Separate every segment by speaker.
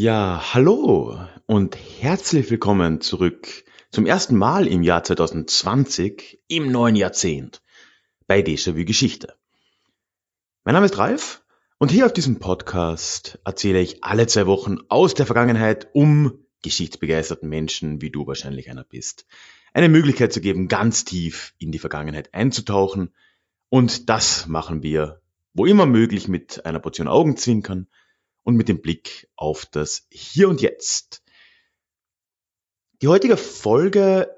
Speaker 1: Ja, hallo und herzlich willkommen zurück zum ersten Mal im Jahr 2020 im neuen Jahrzehnt bei Déjà-vu Geschichte. Mein Name ist Ralf und hier auf diesem Podcast erzähle ich alle zwei Wochen aus der Vergangenheit, um geschichtsbegeisterten Menschen, wie du wahrscheinlich einer bist, eine Möglichkeit zu geben, ganz tief in die Vergangenheit einzutauchen. Und das machen wir, wo immer möglich, mit einer Portion Augenzwinkern und mit dem Blick auf das Hier und Jetzt. Die heutige Folge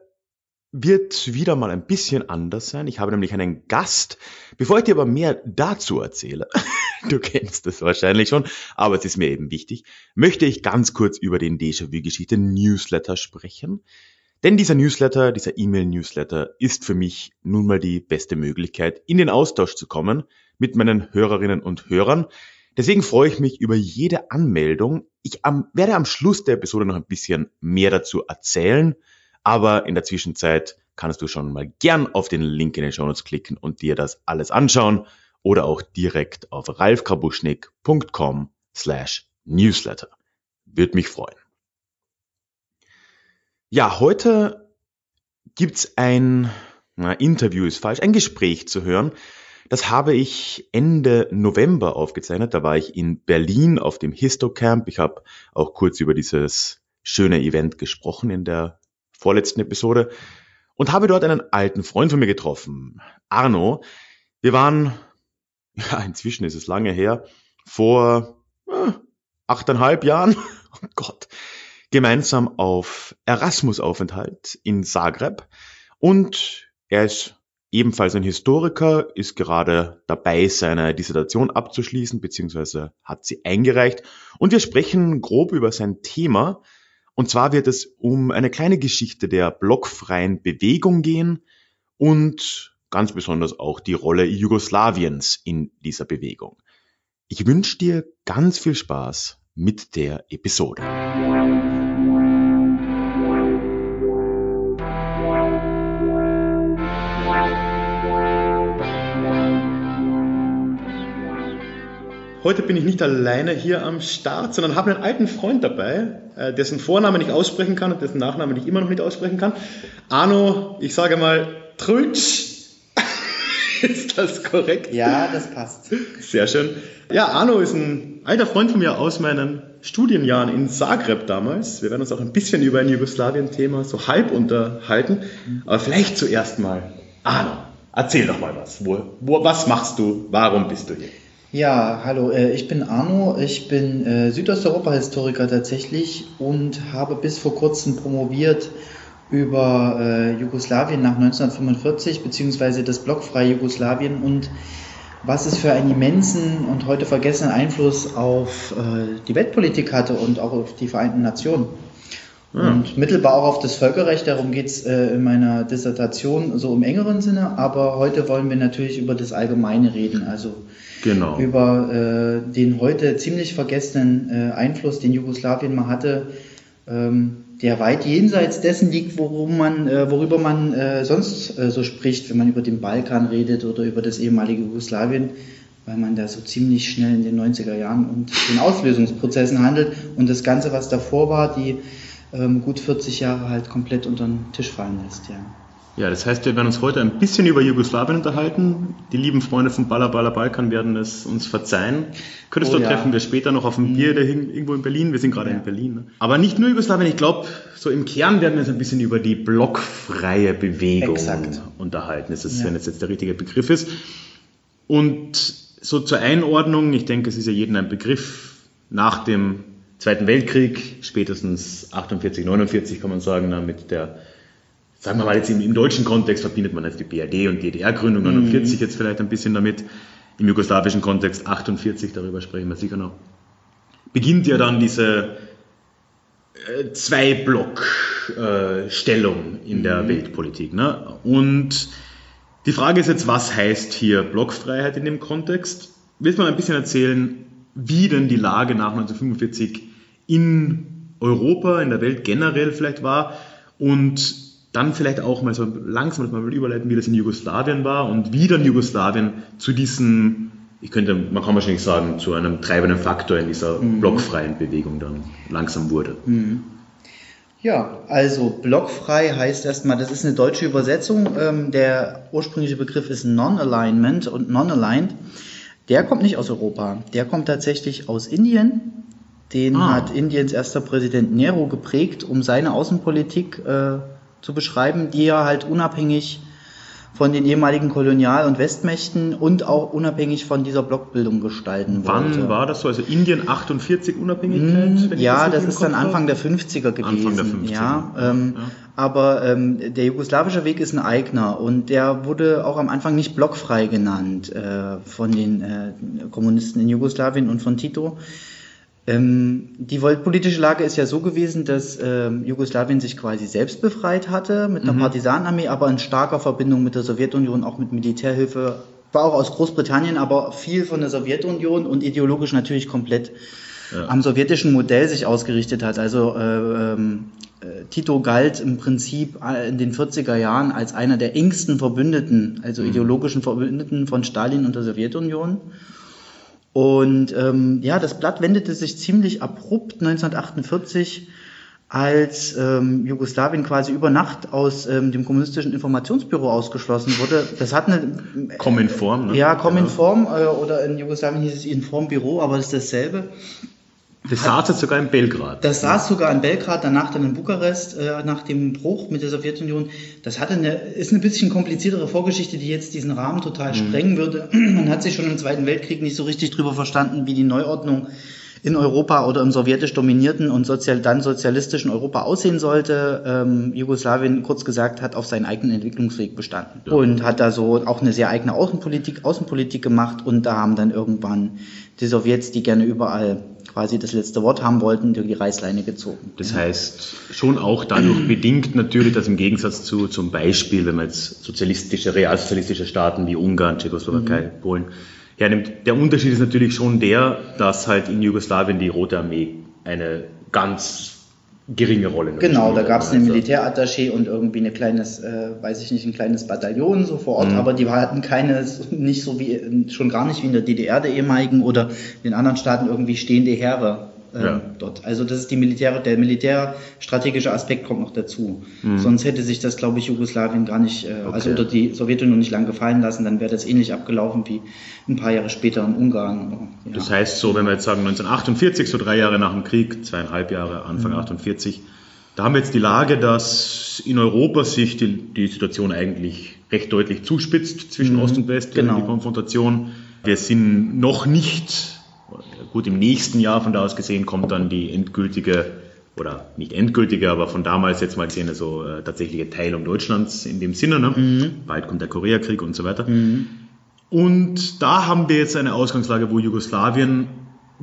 Speaker 1: wird wieder mal ein bisschen anders sein. Ich habe nämlich einen Gast. Bevor ich dir aber mehr dazu erzähle, du kennst es wahrscheinlich schon, aber es ist mir eben wichtig, möchte ich ganz kurz über den Déjà-vu-Geschichte Newsletter sprechen. Denn dieser Newsletter, dieser E-Mail-Newsletter ist für mich nun mal die beste Möglichkeit, in den Austausch zu kommen mit meinen Hörerinnen und Hörern. Deswegen freue ich mich über jede Anmeldung. Ich am, werde am Schluss der Episode noch ein bisschen mehr dazu erzählen, aber in der Zwischenzeit kannst du schon mal gern auf den Link in den Show Notes klicken und dir das alles anschauen oder auch direkt auf ralfkrabuschnik.com slash newsletter. Würde mich freuen. Ja, heute gibt's ein na, Interview ist falsch, ein Gespräch zu hören. Das habe ich Ende November aufgezeichnet. Da war ich in Berlin auf dem Histocamp. Ich habe auch kurz über dieses schöne Event gesprochen in der vorletzten Episode und habe dort einen alten Freund von mir getroffen, Arno. Wir waren ja, inzwischen ist es lange her, vor äh, achteinhalb Jahren, oh Gott, gemeinsam auf Erasmus-Aufenthalt in Zagreb. Und er ist ebenfalls ein Historiker, ist gerade dabei, seine Dissertation abzuschließen, beziehungsweise hat sie eingereicht. Und wir sprechen grob über sein Thema. Und zwar wird es um eine kleine Geschichte der blockfreien Bewegung gehen und ganz besonders auch die Rolle Jugoslawiens in dieser Bewegung. Ich wünsche dir ganz viel Spaß mit der Episode. Heute bin ich nicht alleine hier am Start, sondern habe einen alten Freund dabei, äh, dessen Vornamen ich aussprechen kann und dessen Nachnamen ich immer noch nicht aussprechen kann. Arno, ich sage mal Trutsch, ist das korrekt?
Speaker 2: Ja, das passt.
Speaker 1: Sehr schön. Ja, Arno ist ein alter Freund von mir aus meinen Studienjahren in Zagreb damals. Wir werden uns auch ein bisschen über ein Jugoslawien-Thema so halb unterhalten. Aber vielleicht zuerst mal, Arno, erzähl doch mal was. Wo, wo, was machst du? Warum bist du hier?
Speaker 2: Ja, hallo, äh, ich bin Arno, ich bin äh, Südosteuropa-Historiker tatsächlich und habe bis vor kurzem promoviert über äh, Jugoslawien nach 1945 beziehungsweise das blockfreie Jugoslawien und was es für einen immensen und heute vergessenen Einfluss auf die Weltpolitik hatte und auch auf die Vereinten Nationen. Und mittelbar auch auf das Völkerrecht, darum geht es äh, in meiner Dissertation so im engeren Sinne, aber heute wollen wir natürlich über das Allgemeine reden, also genau. über äh, den heute ziemlich vergessenen äh, Einfluss, den Jugoslawien mal hatte. Ähm, der weit jenseits dessen liegt, worum man, äh, worüber man äh, sonst äh, so spricht, wenn man über den Balkan redet oder über das ehemalige Jugoslawien, weil man da so ziemlich schnell in den 90er Jahren und den Auslösungsprozessen handelt und das Ganze, was davor war, die ähm, gut 40 Jahre halt komplett unter den Tisch fallen lässt. Ja.
Speaker 1: Ja, das heißt, wir werden uns heute ein bisschen über Jugoslawien unterhalten. Die lieben Freunde vom Baller Baller Balkan werden es uns verzeihen. Könntest oh, du ja. treffen wir später noch auf dem Bier mhm. irgendwo in Berlin. Wir sind gerade ja. in Berlin. Ne? Aber nicht nur Jugoslawien. Ich glaube, so im Kern werden wir uns ein bisschen über die blockfreie Bewegung Exakt. unterhalten. Das ist, ja. wenn es jetzt der richtige Begriff ist. Und so zur Einordnung, ich denke, es ist ja jedem ein Begriff nach dem Zweiten Weltkrieg, spätestens 48, 49 kann man sagen, mit der sagen wir mal jetzt im, im, deutschen Kontext verbindet man jetzt die BRD und DDR-Gründung 49 mhm. jetzt vielleicht ein bisschen damit. Im jugoslawischen Kontext 48, darüber sprechen wir sicher noch. Beginnt ja dann diese äh, Zwei-Block-Stellung äh, in mhm. der Weltpolitik. Ne? Und die Frage ist jetzt, was heißt hier Blockfreiheit in dem Kontext? Willst du mal ein bisschen erzählen, wie denn die Lage nach 1945 in Europa, in der Welt generell vielleicht war und dann vielleicht auch mal so langsam mal überleiten, wie das in Jugoslawien war und wie dann Jugoslawien zu diesem, ich könnte, man kann wahrscheinlich sagen, zu einem treibenden Faktor in dieser mhm. blockfreien Bewegung dann langsam wurde. Mhm.
Speaker 2: Ja, also blockfrei heißt erstmal, das ist eine deutsche Übersetzung. Ähm, der ursprüngliche Begriff ist Non-Alignment und Non-Aligned. Der kommt nicht aus Europa, der kommt tatsächlich aus Indien. Den ah. hat Indiens erster Präsident Nehru geprägt, um seine Außenpolitik äh, zu beschreiben, die er halt unabhängig von den ehemaligen Kolonial- und Westmächten und auch unabhängig von dieser Blockbildung gestalten
Speaker 1: Wann wollte. Wann war das so? Also Indien 48 Unabhängigkeit?
Speaker 2: Ja, das, das ist dann Anfang der 50er gewesen. Anfang der 50er. Ja, ähm, ja. Aber ähm, der jugoslawische Weg ist ein eigener und der wurde auch am Anfang nicht blockfrei genannt äh, von den äh, Kommunisten in Jugoslawien und von Tito. Ähm, die politische Lage ist ja so gewesen, dass ähm, Jugoslawien sich quasi selbst befreit hatte mit einer mhm. Partisanenarmee, aber in starker Verbindung mit der Sowjetunion, auch mit Militärhilfe, war auch aus Großbritannien, aber viel von der Sowjetunion und ideologisch natürlich komplett ja. am sowjetischen Modell sich ausgerichtet hat. Also äh, ähm, äh, Tito galt im Prinzip äh, in den 40er Jahren als einer der engsten Verbündeten, also mhm. ideologischen Verbündeten von Stalin und der Sowjetunion. Und ähm, ja, das Blatt wendete sich ziemlich abrupt 1948, als ähm, Jugoslawien quasi über Nacht aus ähm, dem kommunistischen Informationsbüro ausgeschlossen wurde. Das hat eine
Speaker 1: Kominform,
Speaker 2: ne? Ja, Kominform äh, oder in Jugoslawien hieß es Informbüro, aber das ist dasselbe.
Speaker 1: Das saß jetzt sogar in Belgrad.
Speaker 2: Das saß sogar in Belgrad, danach dann in Bukarest, äh, nach dem Bruch mit der Sowjetunion. Das hatte eine, ist eine bisschen kompliziertere Vorgeschichte, die jetzt diesen Rahmen total mhm. sprengen würde. Man hat sich schon im Zweiten Weltkrieg nicht so richtig drüber verstanden, wie die Neuordnung in Europa oder im sowjetisch dominierten und sozial, dann sozialistischen Europa aussehen sollte. Ähm, Jugoslawien, kurz gesagt, hat auf seinen eigenen Entwicklungsweg bestanden ja. und hat da so auch eine sehr eigene Außenpolitik, Außenpolitik gemacht und da haben dann irgendwann die Sowjets, die gerne überall quasi das letzte Wort haben wollten, durch die Reißleine gezogen.
Speaker 1: Das heißt, schon auch dadurch bedingt natürlich, dass im Gegensatz zu zum Beispiel, wenn man jetzt sozialistische, realsozialistische Staaten wie Ungarn, Tschechoslowakei, mhm. Polen hernimmt, der Unterschied ist natürlich schon der, dass halt in Jugoslawien die Rote Armee eine ganz geringe Rolle.
Speaker 2: Genau, da gab es einen Militärattaché und irgendwie ein kleines, äh, weiß ich nicht, ein kleines Bataillon so vor Ort, mhm. aber die hatten keine, nicht so wie, schon gar nicht wie in der DDR der ehemaligen oder in anderen Staaten irgendwie stehende Heere ähm, ja. dort. Also das ist die Militär, der militärstrategische Aspekt kommt noch dazu. Mhm. Sonst hätte sich das, glaube ich, Jugoslawien gar nicht, äh, also okay. also oder die Sowjetunion nicht lang gefallen lassen, dann wäre das ähnlich abgelaufen wie ein paar Jahre später in Ungarn.
Speaker 1: Ja. Das heißt so, wenn wir jetzt sagen 1948, so drei Jahre nach dem Krieg, zweieinhalb Jahre, Anfang mhm. 48, da haben wir jetzt die Lage, dass in Europa sich die, die Situation eigentlich recht deutlich zuspitzt zwischen mhm. Ost und West, genau. die Konfrontation. Wir sind noch nicht Gut, im nächsten Jahr von da aus gesehen kommt dann die endgültige oder nicht endgültige, aber von damals jetzt mal gesehen, also äh, tatsächliche Teilung Deutschlands in dem Sinne. Ne? Mhm. Bald kommt der Koreakrieg und so weiter. Mhm. Und da haben wir jetzt eine Ausgangslage, wo Jugoslawien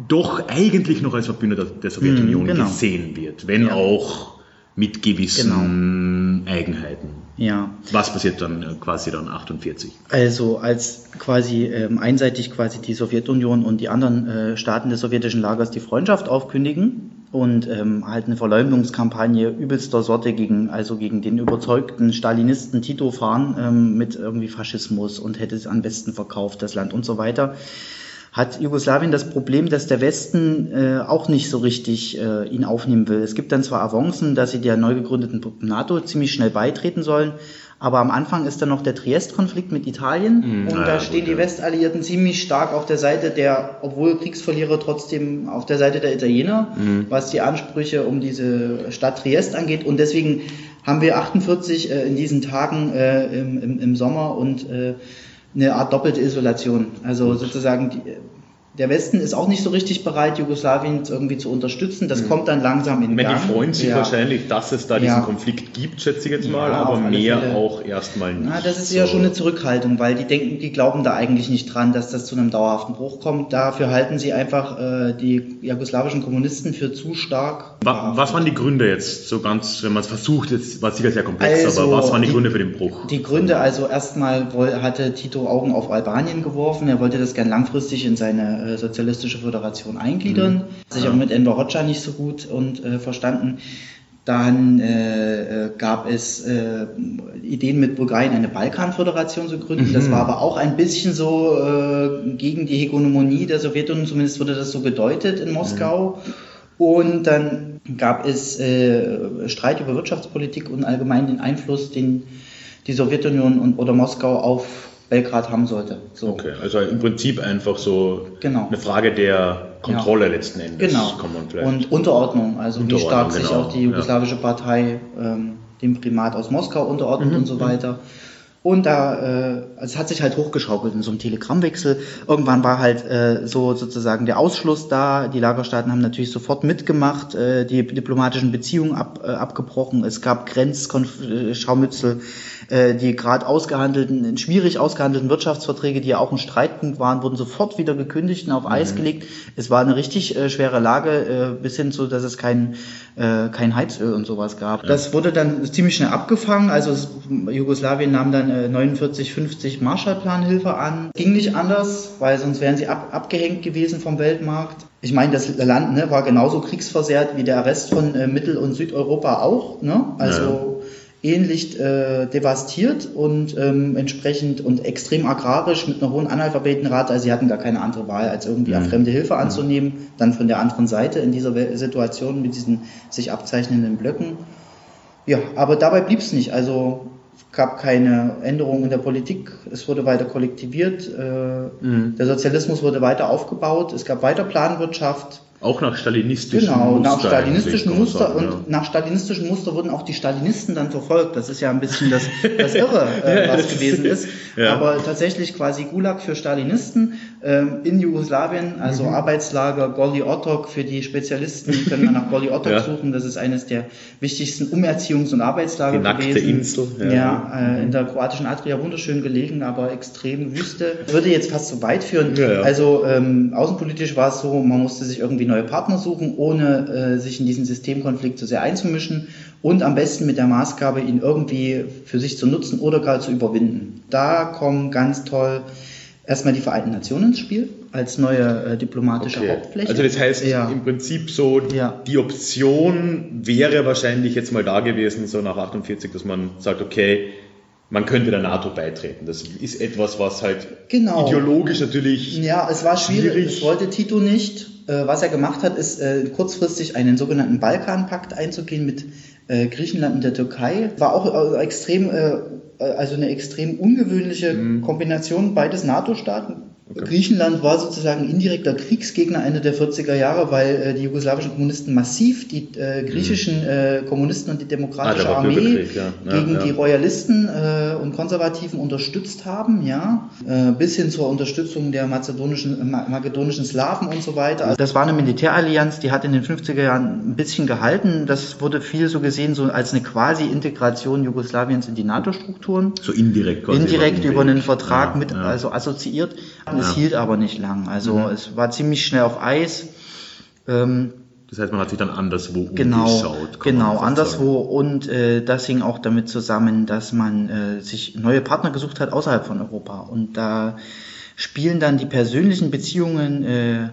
Speaker 1: doch eigentlich noch als Verbündeter der Sowjetunion mhm, genau. gesehen wird, wenn ja. auch mit gewissen genau. Eigenheiten. Ja. Was passiert dann äh, quasi dann 48?
Speaker 2: Also als quasi ähm, einseitig quasi die Sowjetunion und die anderen äh, Staaten des sowjetischen Lagers die Freundschaft aufkündigen und ähm, halt eine Verleumdungskampagne übelster Sorte gegen, also gegen den überzeugten Stalinisten Tito fahren ähm, mit irgendwie Faschismus und hätte es am besten verkauft, das Land und so weiter hat Jugoslawien das Problem, dass der Westen äh, auch nicht so richtig äh, ihn aufnehmen will. Es gibt dann zwar Avancen, dass sie der neu gegründeten NATO ziemlich schnell beitreten sollen, aber am Anfang ist dann noch der Triest-Konflikt mit Italien mm, und da stehen gut, die Westalliierten ziemlich stark auf der Seite der, obwohl Kriegsverlierer, trotzdem auf der Seite der Italiener, mm. was die Ansprüche um diese Stadt Triest angeht. Und deswegen haben wir 48 äh, in diesen Tagen äh, im, im, im Sommer und äh, eine Art doppelte Isolation. Also sozusagen die, der Westen ist auch nicht so richtig bereit, Jugoslawien irgendwie zu unterstützen. Das mhm. kommt dann langsam in
Speaker 1: Gang. Die freuen sich ja. wahrscheinlich, dass es da diesen ja. Konflikt gibt, schätze ich jetzt mal, ja, aber mehr Fälle. auch erstmal nicht.
Speaker 2: Na, das ist so. ja schon eine Zurückhaltung, weil die denken, die glauben da eigentlich nicht dran, dass das zu einem dauerhaften Bruch kommt. Dafür halten sie einfach äh, die jugoslawischen Kommunisten für zu stark.
Speaker 1: Was, was waren die Gründe jetzt, so ganz, wenn man es versucht, jetzt war sicher sehr komplex, also, aber was waren die, die, Gründe für den Bruch?
Speaker 2: Die Gründe, also erstmal hatte Tito Augen auf Albanien geworfen, er wollte das gern langfristig in seine äh, Sozialistische Föderation eingliedern, mhm. sich auch mit Enver Hoxha nicht so gut und äh, verstanden. Dann äh, äh, gab es äh, Ideen mit Bulgarien eine Balkanföderation zu gründen. Mhm. Das war aber auch ein bisschen so äh, gegen die Hegemonie der Sowjetunion, zumindest wurde das so gedeutet in Moskau. Mhm. Und dann gab es Streit über Wirtschaftspolitik und allgemein den Einfluss, den die Sowjetunion und, oder Moskau auf Belgrad haben sollte.
Speaker 1: So. Okay, also im Prinzip einfach so genau. eine Frage der Kontrolle ja. letzten Endes.
Speaker 2: Genau. Und Unterordnung, also Unterordnung, wie stark genau. sich auch die jugoslawische. Partei ähm, dem Primat aus Moskau unterordnet mhm. und so mhm. Und da, äh, es hat sich halt hochgeschaukelt in so einem Telegrammwechsel. Irgendwann war halt äh, so sozusagen der Ausschluss da. Die Lagerstaaten haben natürlich sofort mitgemacht, äh, die diplomatischen Beziehungen ab, äh, abgebrochen. Es gab Grenzschaumützel, äh, die gerade ausgehandelten, schwierig ausgehandelten Wirtschaftsverträge, die ja auch ein Streitpunkt waren, wurden sofort wieder gekündigt und auf mhm. Eis gelegt. Es war eine richtig äh, schwere Lage, äh, bis hin zu, dass es kein, äh, kein Heizöl und sowas gab. Ja. Das wurde dann ziemlich schnell abgefangen. Also es, Jugoslawien nahm dann 49, 50 Marshallplanhilfe an. Ging nicht anders, weil sonst wären sie ab, abgehängt gewesen vom Weltmarkt. Ich meine, das Land ne, war genauso kriegsversehrt wie der Rest von äh, Mittel- und Südeuropa auch. Ne? Also ja. ähnlich äh, devastiert und ähm, entsprechend und extrem agrarisch mit einer hohen Analphabetenrate. Also sie hatten gar keine andere Wahl, als irgendwie mhm. fremde Hilfe anzunehmen. Dann von der anderen Seite in dieser Situation mit diesen sich abzeichnenden Blöcken. Ja, aber dabei blieb es nicht. Also gab keine Änderungen in der Politik, es wurde weiter kollektiviert, äh, mhm. der Sozialismus wurde weiter aufgebaut, es gab weiter Planwirtschaft,
Speaker 1: auch nach stalinistischen
Speaker 2: genau, Muster. Genau, nach stalinistischen Muster sagen, und ja. nach stalinistischen Muster wurden auch die Stalinisten dann verfolgt. Das ist ja ein bisschen das, das Irre, äh, was gewesen ist. Ja. Aber tatsächlich quasi Gulag für Stalinisten in Jugoslawien, also mhm. Arbeitslager Goli Otok für die Spezialisten, können wir nach Goli Otok ja. suchen. Das ist eines der wichtigsten Umerziehungs- und Arbeitslager die
Speaker 1: nackte gewesen. Insel.
Speaker 2: Ja, ja äh, in der kroatischen Adria wunderschön gelegen, aber extrem Wüste. Würde jetzt fast zu weit führen. Also ähm, außenpolitisch war es so, man musste sich irgendwie neue Partner suchen, ohne äh, sich in diesen Systemkonflikt zu sehr einzumischen und am besten mit der Maßgabe, ihn irgendwie für sich zu nutzen oder gar zu überwinden. Da kommen ganz toll erstmal die Vereinten Nationen ins Spiel als neue äh, diplomatische okay. Hauptfläche.
Speaker 1: Also das heißt ja. im Prinzip so, ja. die Option wäre wahrscheinlich jetzt mal da gewesen, so nach 48, dass man sagt, okay, man könnte der NATO beitreten. Das ist etwas, was halt genau. ideologisch natürlich.
Speaker 2: Ja, es war schwierig. schwierig. Das wollte Tito nicht. Äh, was er gemacht hat, ist äh, kurzfristig einen sogenannten Balkanpakt einzugehen mit äh, Griechenland und der Türkei. War auch extrem, also eine extrem ungewöhnliche mhm. Kombination beides NATO-Staaten Okay. Griechenland war sozusagen indirekter Kriegsgegner Ende der 40er Jahre, weil äh, die jugoslawischen Kommunisten massiv die äh, griechischen mhm. äh, Kommunisten und die demokratische ah, Armee ja. Ja, gegen ja. die Royalisten äh, und Konservativen unterstützt haben, ja, äh, bis hin zur Unterstützung der mazedonischen, äh, makedonischen Slawen und so weiter. Also das war eine Militärallianz, die hat in den 50er Jahren ein bisschen gehalten. Das wurde viel so gesehen so als eine quasi Integration Jugoslawiens in die NATO-Strukturen.
Speaker 1: So indirekt
Speaker 2: quasi. Indirekt über einen Vertrag mit, also assoziiert. Es hielt aber nicht lang. Also mhm. es war ziemlich schnell auf Eis.
Speaker 1: Ähm, das heißt, man hat sich dann anderswo
Speaker 2: genau, umgeschaut. Genau, anderswo. Und äh, das hing auch damit zusammen, dass man äh, sich neue Partner gesucht hat außerhalb von Europa. Und da spielen dann die persönlichen Beziehungen äh,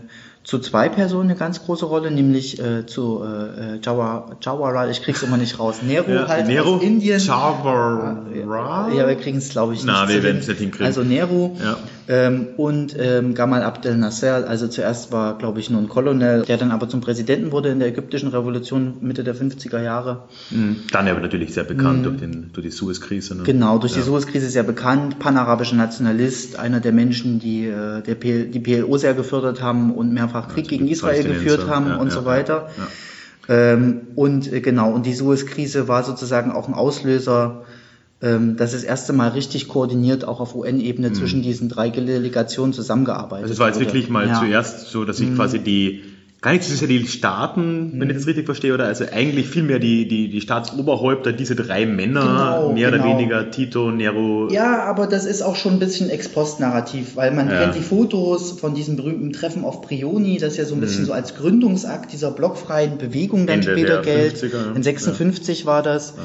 Speaker 2: zu zwei Personen eine ganz große Rolle, nämlich äh, zu äh, Jawar, Jawara, ich krieg's immer nicht raus. Nero ja, halt
Speaker 1: Nero?
Speaker 2: aus Indien.
Speaker 1: Jawara?
Speaker 2: Ja, wir kriegen es glaube ich
Speaker 1: nicht. Na, wir werden es nicht hinkriegen.
Speaker 2: Also Nero ja. Ähm, und ähm, Gamal Abdel Nasser, also zuerst war glaube ich nur ein Kolonel, der dann aber zum Präsidenten wurde in der ägyptischen Revolution Mitte der 50er Jahre.
Speaker 1: Mhm. Dann aber natürlich sehr bekannt mhm. durch, den, durch die Suez-Krise. Ne?
Speaker 2: Genau, durch ja. die Suez-Krise sehr bekannt, panarabischer Nationalist, einer der Menschen, die äh, der PL, die PLO sehr gefördert haben und mehrfach Krieg gegen Israel geführt haben ja, und ja, so weiter. Ähm, und äh, genau, und die Suez-Krise war sozusagen auch ein Auslöser, ähm, dass das erste Mal richtig koordiniert auch auf UN-Ebene mhm. zwischen diesen drei Delegationen zusammengearbeitet
Speaker 1: Also es war jetzt wurde. wirklich mal zuerst so, dass sich mhm. quasi die gar nicht so sehr die Staaten, wenn ich das richtig verstehe, oder also eigentlich vielmehr die, die, die Staatsoberhäupter, diese drei Männer, genau, mehr genau. oder weniger, Tito, Nero.
Speaker 2: Ja, aber das ist auch schon ein bisschen Ex-Post-Narrativ, weil man ja. kennt die Fotos von diesem berühmten Treffen auf Prioni, das ja so ein bisschen mhm. so als Gründungsakt dieser blockfreien Bewegung dann Ende später gilt. In 56 ja. war das. Ja.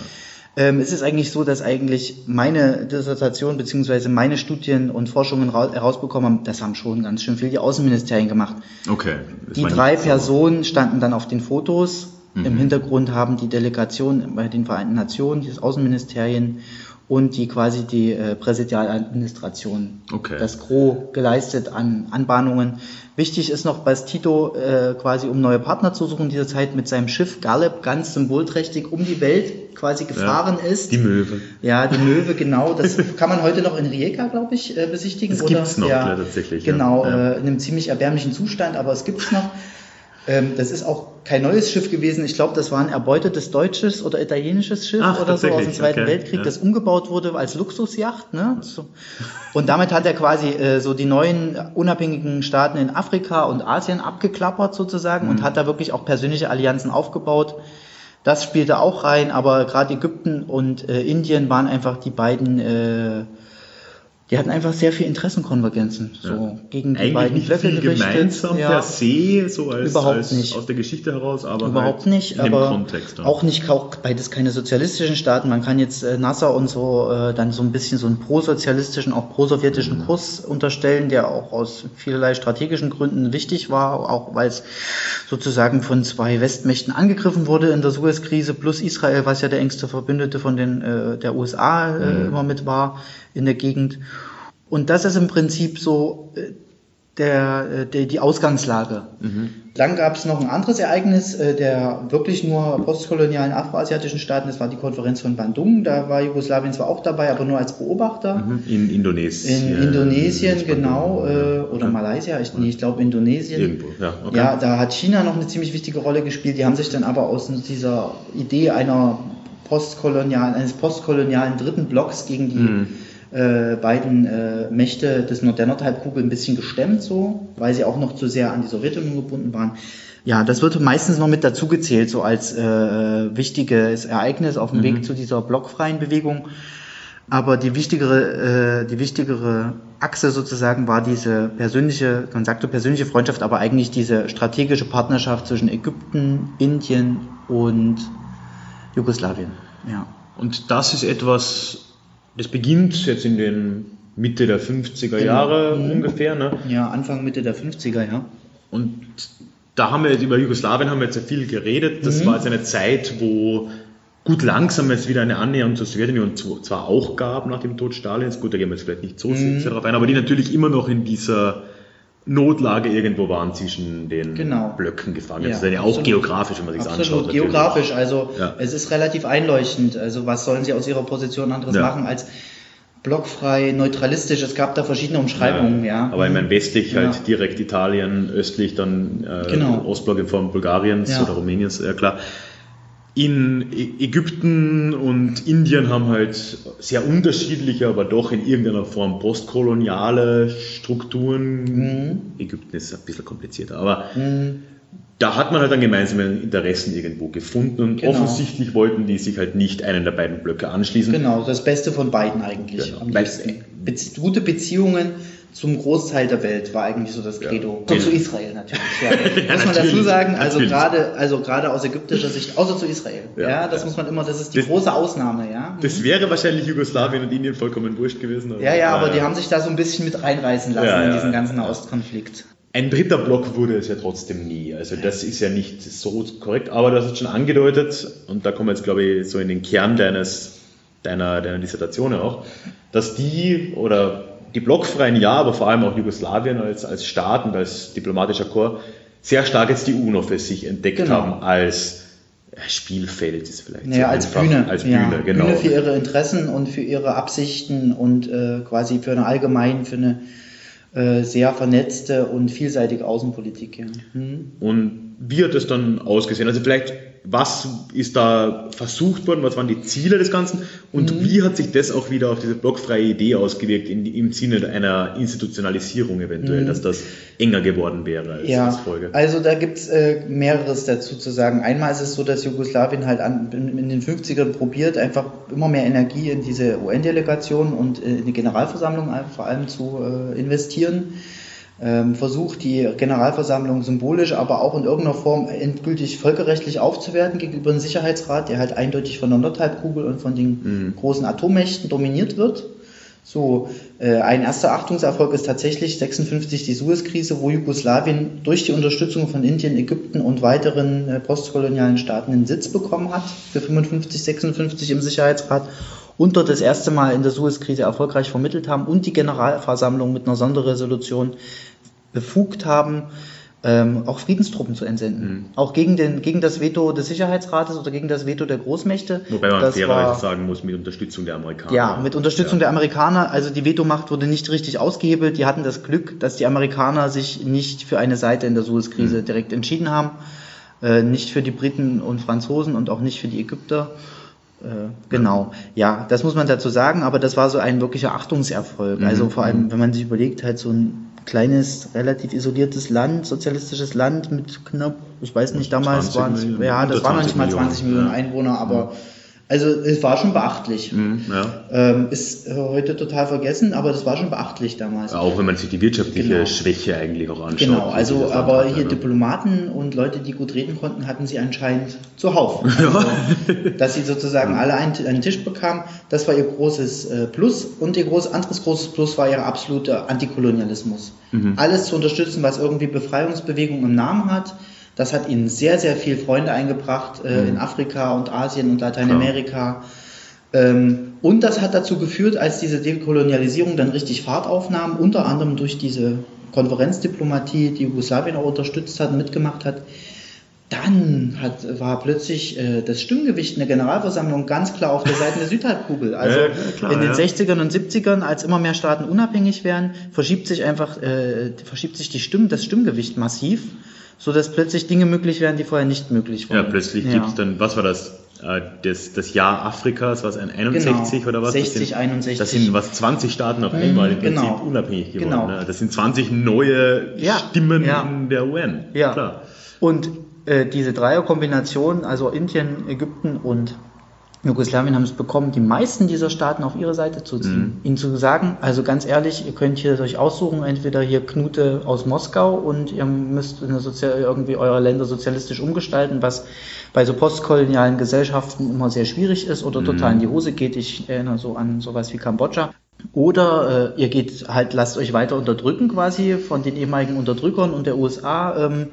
Speaker 2: Ähm, es ist eigentlich so, dass eigentlich meine Dissertation beziehungsweise meine Studien und Forschungen herausbekommen haben, das haben schon ganz schön viel die Außenministerien gemacht.
Speaker 1: Okay.
Speaker 2: Die drei Personen standen dann auf den Fotos Mhm. Im Hintergrund haben die Delegationen bei den Vereinten Nationen, die Außenministerien und die quasi die äh, Präsidialadministration okay. das Gros geleistet an Anbahnungen. Wichtig ist noch, dass Tito äh, quasi, um neue Partner zu suchen, in dieser Zeit mit seinem Schiff Galeb ganz symbolträchtig um die Welt quasi gefahren
Speaker 1: ja,
Speaker 2: ist.
Speaker 1: Die Möwe.
Speaker 2: Ja, die Möwe, genau. Das kann man heute noch in Rijeka, glaube ich, äh, besichtigen.
Speaker 1: Das gibt es noch, ja, tatsächlich.
Speaker 2: Genau, ja. Äh, in einem ziemlich erbärmlichen Zustand, aber es gibt es noch. Ähm, das ist auch kein neues Schiff gewesen. Ich glaube, das war ein erbeutetes deutsches oder italienisches Schiff Ach, oder so aus dem Zweiten okay, Weltkrieg, ja. das umgebaut wurde als Luxusjacht. Ne? So. Und damit hat er quasi äh, so die neuen unabhängigen Staaten in Afrika und Asien abgeklappert sozusagen mhm. und hat da wirklich auch persönliche Allianzen aufgebaut. Das spielte auch rein, aber gerade Ägypten und äh, Indien waren einfach die beiden äh, die hatten einfach sehr viel Interessenkonvergenzen. So
Speaker 1: ja. gegen die Eigentlich beiden nicht Blöcke viel gerichtet. gemeinsam ja. per se, so als,
Speaker 2: Überhaupt
Speaker 1: als
Speaker 2: nicht.
Speaker 1: aus der Geschichte heraus, aber
Speaker 2: Überhaupt halt nicht, aber Kontext, ja. auch nicht auch beides keine sozialistischen Staaten. Man kann jetzt äh, Nasser und so äh, dann so ein bisschen so einen prosozialistischen, auch prosowjetischen mhm. Kurs unterstellen, der auch aus vielerlei strategischen Gründen wichtig war, auch weil es sozusagen von zwei Westmächten angegriffen wurde in der Suez-Krise, plus Israel, was ja der engste Verbündete von den äh, der USA äh, mhm. immer mit war in der Gegend. Und das ist im Prinzip so äh, der, äh, der, die Ausgangslage. Mhm. Dann gab es noch ein anderes Ereignis äh, der wirklich nur postkolonialen afroasiatischen Staaten. Das war die Konferenz von Bandung. Da war Jugoslawien zwar auch dabei, aber nur als Beobachter.
Speaker 1: Mhm. In Indonesien.
Speaker 2: In Indonesien, genau. Äh, oder ja. Malaysia. Ich, nee, ich glaube Indonesien.
Speaker 1: Irgendwo, ja.
Speaker 2: Okay. Ja, da hat China noch eine ziemlich wichtige Rolle gespielt. Die haben sich dann aber aus dieser Idee einer postkolonialen, eines postkolonialen dritten Blocks gegen die mhm äh, beiden äh, Mächte des Nord der Nordhalbkugel ein bisschen gestemmt, so, weil sie auch noch zu sehr an die Sowjetunion gebunden waren. Ja, das wird meistens noch mit dazugezählt, so als äh, wichtiges Ereignis auf dem mhm. Weg zu dieser blockfreien Bewegung. Aber die wichtigere, äh, die wichtigere Achse sozusagen war diese persönliche, man sagte persönliche Freundschaft, aber eigentlich diese strategische Partnerschaft zwischen Ägypten, Indien und Jugoslawien. Ja.
Speaker 1: Und das ist etwas, das beginnt jetzt in den Mitte der 50er Jahre mhm. ungefähr. Ne?
Speaker 2: Ja, Anfang Mitte der 50er, ja.
Speaker 1: Und da haben wir jetzt über Jugoslawien haben wir jetzt ja viel geredet. Das mhm. war jetzt eine Zeit, wo gut langsam es wieder eine Annäherung zur Sowjetunion zwar auch gab nach dem Tod Stalins. Gut, da gehen wir jetzt vielleicht nicht so mhm. sehr darauf ein, aber die natürlich immer noch in dieser Notlage irgendwo waren zwischen den
Speaker 2: genau.
Speaker 1: Blöcken gefangen. Ja, das ist ja auch geografisch, wenn man sich das anschaut.
Speaker 2: Absolut geografisch, also ja. es ist relativ einleuchtend. Also was sollen sie aus ihrer Position anderes ja. machen als blockfrei, neutralistisch? Es gab da verschiedene Umschreibungen, ja.
Speaker 1: Aber ich meine westlich halt direkt Italien, östlich dann äh, genau. Ostblock in Form Bulgariens oder Rumäniens, ja klar in Ägypten und Indien haben halt sehr unterschiedliche, aber doch in irgendeiner Form postkoloniale Strukturen. Mhm. Ägypten ist ein bisschen komplizierter, aber mhm. da hat man halt dann gemeinsame Interessen irgendwo gefunden und genau. offensichtlich wollten die sich halt nicht einen der beiden Blöcke anschließen.
Speaker 2: Genau, das Beste von beiden eigentlich. Genau. Gute Beziehungen zum Großteil der Welt war eigentlich so das Credo. Ja. Und zu Israel natürlich. Ja. ja, muss man dazu sagen, also gerade, also gerade aus ägyptischer Sicht, außer zu Israel. Ja, ja das muss man immer, das ist die das, große Ausnahme, ja.
Speaker 1: Das wäre wahrscheinlich Jugoslawien und Indien vollkommen wurscht gewesen.
Speaker 2: ja, ja, aber die haben sich da so ein bisschen mit reinreißen lassen in diesen ganzen Ostkonflikt.
Speaker 1: Ein dritter Block wurde es ja trotzdem nie. Also das ist ja nicht so korrekt, aber du hast es schon angedeutet und da kommen wir jetzt, glaube ich, so in den Kern deines, deiner, deiner Dissertation auch, dass die oder die blockfreien ja, aber vor allem auch Jugoslawien als, als Staat und als diplomatischer Chor sehr stark jetzt die UNO für sich entdeckt genau. haben als Spielfeld ist vielleicht.
Speaker 2: Naja, als einfach, Bühne.
Speaker 1: Als Bühne, ja,
Speaker 2: genau. Bühne für ihre Interessen und für ihre Absichten und äh, quasi für eine allgemein, für eine äh, sehr vernetzte und vielseitige Außenpolitik. Ja.
Speaker 1: Mhm. Und wie hat das dann ausgesehen? Also vielleicht was ist da versucht worden, was waren die Ziele des Ganzen und mhm. wie hat sich das auch wieder auf diese blockfreie Idee ausgewirkt in, im Sinne einer Institutionalisierung eventuell, mhm. dass das enger geworden wäre
Speaker 2: als, ja, als Folge? Also da gibt es äh, mehreres dazu zu sagen. Einmal ist es so, dass Jugoslawien halt an, in, den 50ern probiert, einfach immer mehr Energie in diese UN-Delegation und äh, in die Generalversammlung vor allem zu äh, investieren versucht, die Generalversammlung symbolisch, aber auch in irgendeiner Form endgültig völkerrechtlich aufzuwerten gegenüber dem Sicherheitsrat, der halt eindeutig von der Nordhalbkugel und von den mhm. großen Atommächten dominiert wird. So, äh, ein erster Achtungserfolg ist tatsächlich 56 die Suez-Krise, wo Jugoslawien durch die Unterstützung von Indien, Ägypten und weiteren äh, postkolonialen Staaten einen Sitz bekommen hat für 55, 56 im Sicherheitsrat und dort das erste Mal in der Suez-Krise erfolgreich vermittelt haben und die Generalversammlung mit einer Sonderresolution befugt haben, ähm, auch Friedenstruppen zu entsenden. Mhm. Auch gegen, den, gegen das Veto des Sicherheitsrates oder gegen das Veto der Großmächte.
Speaker 1: Wobei man fairerweise sagen muss, mit Unterstützung der Amerikaner.
Speaker 2: Ja, mit Unterstützung ja. der Amerikaner. Also die Vetomacht wurde nicht richtig ausgehebelt. Die hatten das Glück, dass die Amerikaner sich nicht für eine Seite in der Suezkrise mhm. direkt entschieden haben. Äh, nicht für die Briten und Franzosen und auch nicht für die Ägypter. Äh, genau, ja, das muss man dazu sagen, aber das war so ein wirklicher Achtungserfolg. Mhm. Also vor allem, mhm. wenn man sich überlegt, halt so ein kleines, relativ isoliertes Land, sozialistisches Land mit knapp, ich weiß nicht, damals waren es, ja, das waren noch nicht mal 20 Millionen, Millionen Einwohner, aber also es war schon beachtlich. Mhm, ja. ähm, ist heute total vergessen, aber das war schon beachtlich damals.
Speaker 1: Auch wenn man sich die wirtschaftliche genau. Schwäche eigentlich auch anschaut.
Speaker 2: Genau, also aber hier ja. Diplomaten und Leute, die gut reden konnten, hatten sie anscheinend zuhauf. Also, dass sie sozusagen alle einen, einen, Tisch bekamen, das war ihr großes äh, Plus und ihr groß, anderes großes Plus war ihr absoluter Antikolonialismus. Mhm. Alles zu unterstützen, was irgendwie Befreiungsbewegung im Namen hat das hat ihnen sehr, sehr viel Freunde eingebracht äh, mhm. in Afrika und Asien und Lateinamerika. Ähm, und das hat dazu geführt, als diese Dekolonialisierung dann richtig Fahrt aufnahm, unter anderem durch diese Konferenzdiplomatie, die Jugoslawien auch unterstützt hat und mitgemacht hat, dann hat, war plötzlich äh, das Stimmgewicht in der Generalversammlung ganz klar auf der Seite der Südhalbkugel. Also ja, klar, in den ja. 60ern und 70ern, als immer mehr Staaten unabhängig werden, verschiebt sich einfach, äh, verschiebt sich die Stimm, das Stimmgewicht massiv so dass plötzlich Dinge möglich werden, die vorher nicht möglich waren.
Speaker 1: Ja, plötzlich ja. gibt es dann, was war das? Äh, das, das Jahr Afrikas, was ein 61 genau. oder was?
Speaker 2: 60,
Speaker 1: das sind,
Speaker 2: 61.
Speaker 1: Das sind was 20 Staaten auf einmal im genau. Prinzip unabhängig geworden. Genau. Ne? Das sind 20 neue ja. Stimmen ja. in der UN.
Speaker 2: Ja. Klar. Und äh, diese Dreierkombination, also Indien, Ägypten und Jugoslawien haben es bekommen, die meisten dieser Staaten auf ihre Seite zu ziehen. Mhm. Ihnen zu sagen, also ganz ehrlich, ihr könnt hier euch aussuchen, entweder hier Knute aus Moskau und ihr müsst irgendwie eure Länder sozialistisch umgestalten, was bei so postkolonialen Gesellschaften immer sehr schwierig ist oder mhm. total in die Hose geht. Ich erinnere so an sowas wie Kambodscha. Oder äh, ihr geht halt, lasst euch weiter unterdrücken quasi von den ehemaligen Unterdrückern und der USA. Ähm,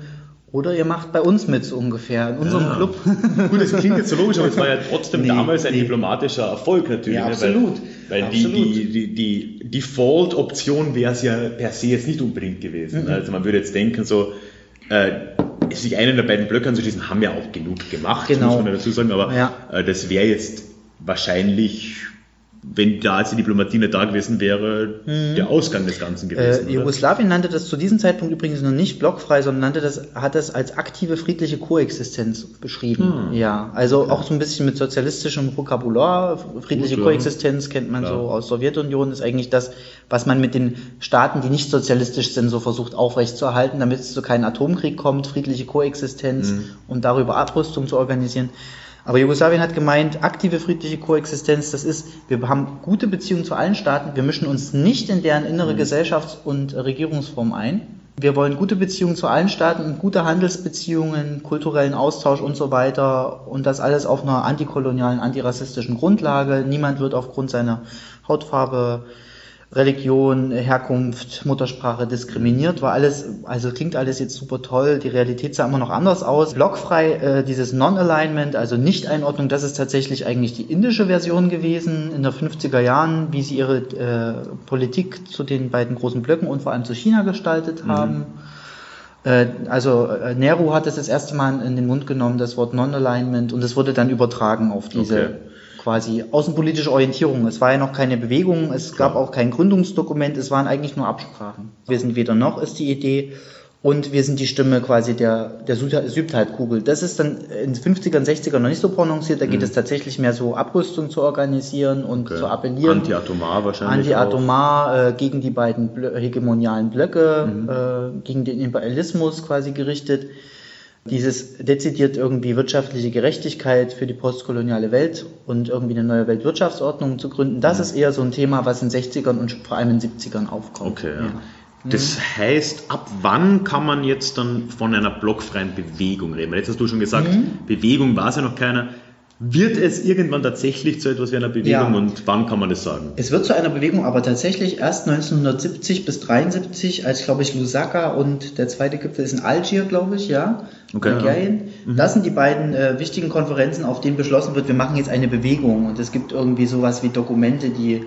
Speaker 2: oder ihr macht bei uns mit so ungefähr, in unserem ja. Club.
Speaker 1: Gut, das klingt jetzt so logisch, aber es war ja trotzdem nee, damals ein nee. diplomatischer Erfolg natürlich. Ja,
Speaker 2: absolut.
Speaker 1: Ne? Weil, weil absolut. Die, die, die, die Default-Option wäre es ja per se jetzt nicht unbedingt gewesen. Mhm. Also man würde jetzt denken, so, äh, sich einen der beiden Blöcke anzuschließen, haben ja auch genug gemacht, genau. muss man dazu sagen, aber ja. äh, das wäre jetzt wahrscheinlich wenn da als die Diplomatie nicht da gewesen wäre, mhm. der Ausgang des Ganzen gewesen.
Speaker 2: Äh, Jugoslawien nannte das zu diesem Zeitpunkt übrigens noch nicht blockfrei, sondern nannte das, hat das als aktive friedliche Koexistenz beschrieben. Mhm. Ja, also ja. auch so ein bisschen mit sozialistischem Vokabular. Friedliche Gut, Koexistenz ja. kennt man ja. so aus Sowjetunion, ist eigentlich das, was man mit den Staaten, die nicht sozialistisch sind, so versucht aufrechtzuerhalten, damit es zu keinem Atomkrieg kommt, friedliche Koexistenz mhm. und darüber Abrüstung zu organisieren. Aber Jugoslawien hat gemeint, aktive friedliche Koexistenz, das ist, wir haben gute Beziehungen zu allen Staaten, wir mischen uns nicht in deren innere mhm. Gesellschafts- und Regierungsform ein. Wir wollen gute Beziehungen zu allen Staaten, gute Handelsbeziehungen, kulturellen Austausch und so weiter und das alles auf einer antikolonialen, antirassistischen Grundlage. Niemand wird aufgrund seiner Hautfarbe Religion, Herkunft, Muttersprache diskriminiert, war alles, also klingt alles jetzt super toll, die Realität sah immer noch anders aus. Blockfrei, äh, dieses Non-Alignment, also Nicht-Einordnung, das ist tatsächlich eigentlich die indische Version gewesen in der 50er Jahren, wie sie ihre äh, Politik zu den beiden großen Blöcken und vor allem zu China gestaltet mhm. haben. Äh, also äh, Nehru hat es das erste Mal in den Mund genommen, das Wort Non-Alignment, und es wurde dann übertragen auf diese okay quasi außenpolitische Orientierung. Es war ja noch keine Bewegung, es gab auch kein Gründungsdokument, es waren eigentlich nur Absprachen. Wir sind weder noch ist die Idee und wir sind die Stimme quasi der, der Südhalbkugel. Das ist dann in den 50ern, 60ern noch nicht so prononciert, da geht mhm. es tatsächlich mehr so Abrüstung zu organisieren und okay. zu appellieren.
Speaker 1: Anti-atomar wahrscheinlich.
Speaker 2: Anti-atomar äh, gegen die beiden hegemonialen Blöcke, mhm. äh, gegen den Imperialismus quasi gerichtet dieses dezidiert irgendwie wirtschaftliche Gerechtigkeit für die postkoloniale Welt und irgendwie eine neue Weltwirtschaftsordnung zu gründen, das mhm. ist eher so ein Thema, was in 60ern und vor allem in 70ern aufkommt.
Speaker 1: Okay, ja. ja. Das mhm. heißt, ab wann kann man jetzt dann von einer blockfreien Bewegung reden? Weil jetzt hast du schon gesagt, mhm. Bewegung war es ja noch keine. Wird es irgendwann tatsächlich zu etwas wie einer Bewegung ja. und wann kann man das sagen?
Speaker 2: Es wird zu einer Bewegung, aber tatsächlich erst 1970 bis 73, als glaube ich Lusaka und der zweite Gipfel ist in Algier, glaube ich, ja. Okay. Algerien. Ja. Mhm. Das sind die beiden äh, wichtigen Konferenzen, auf denen beschlossen wird, wir machen jetzt eine Bewegung und es gibt irgendwie sowas wie Dokumente, die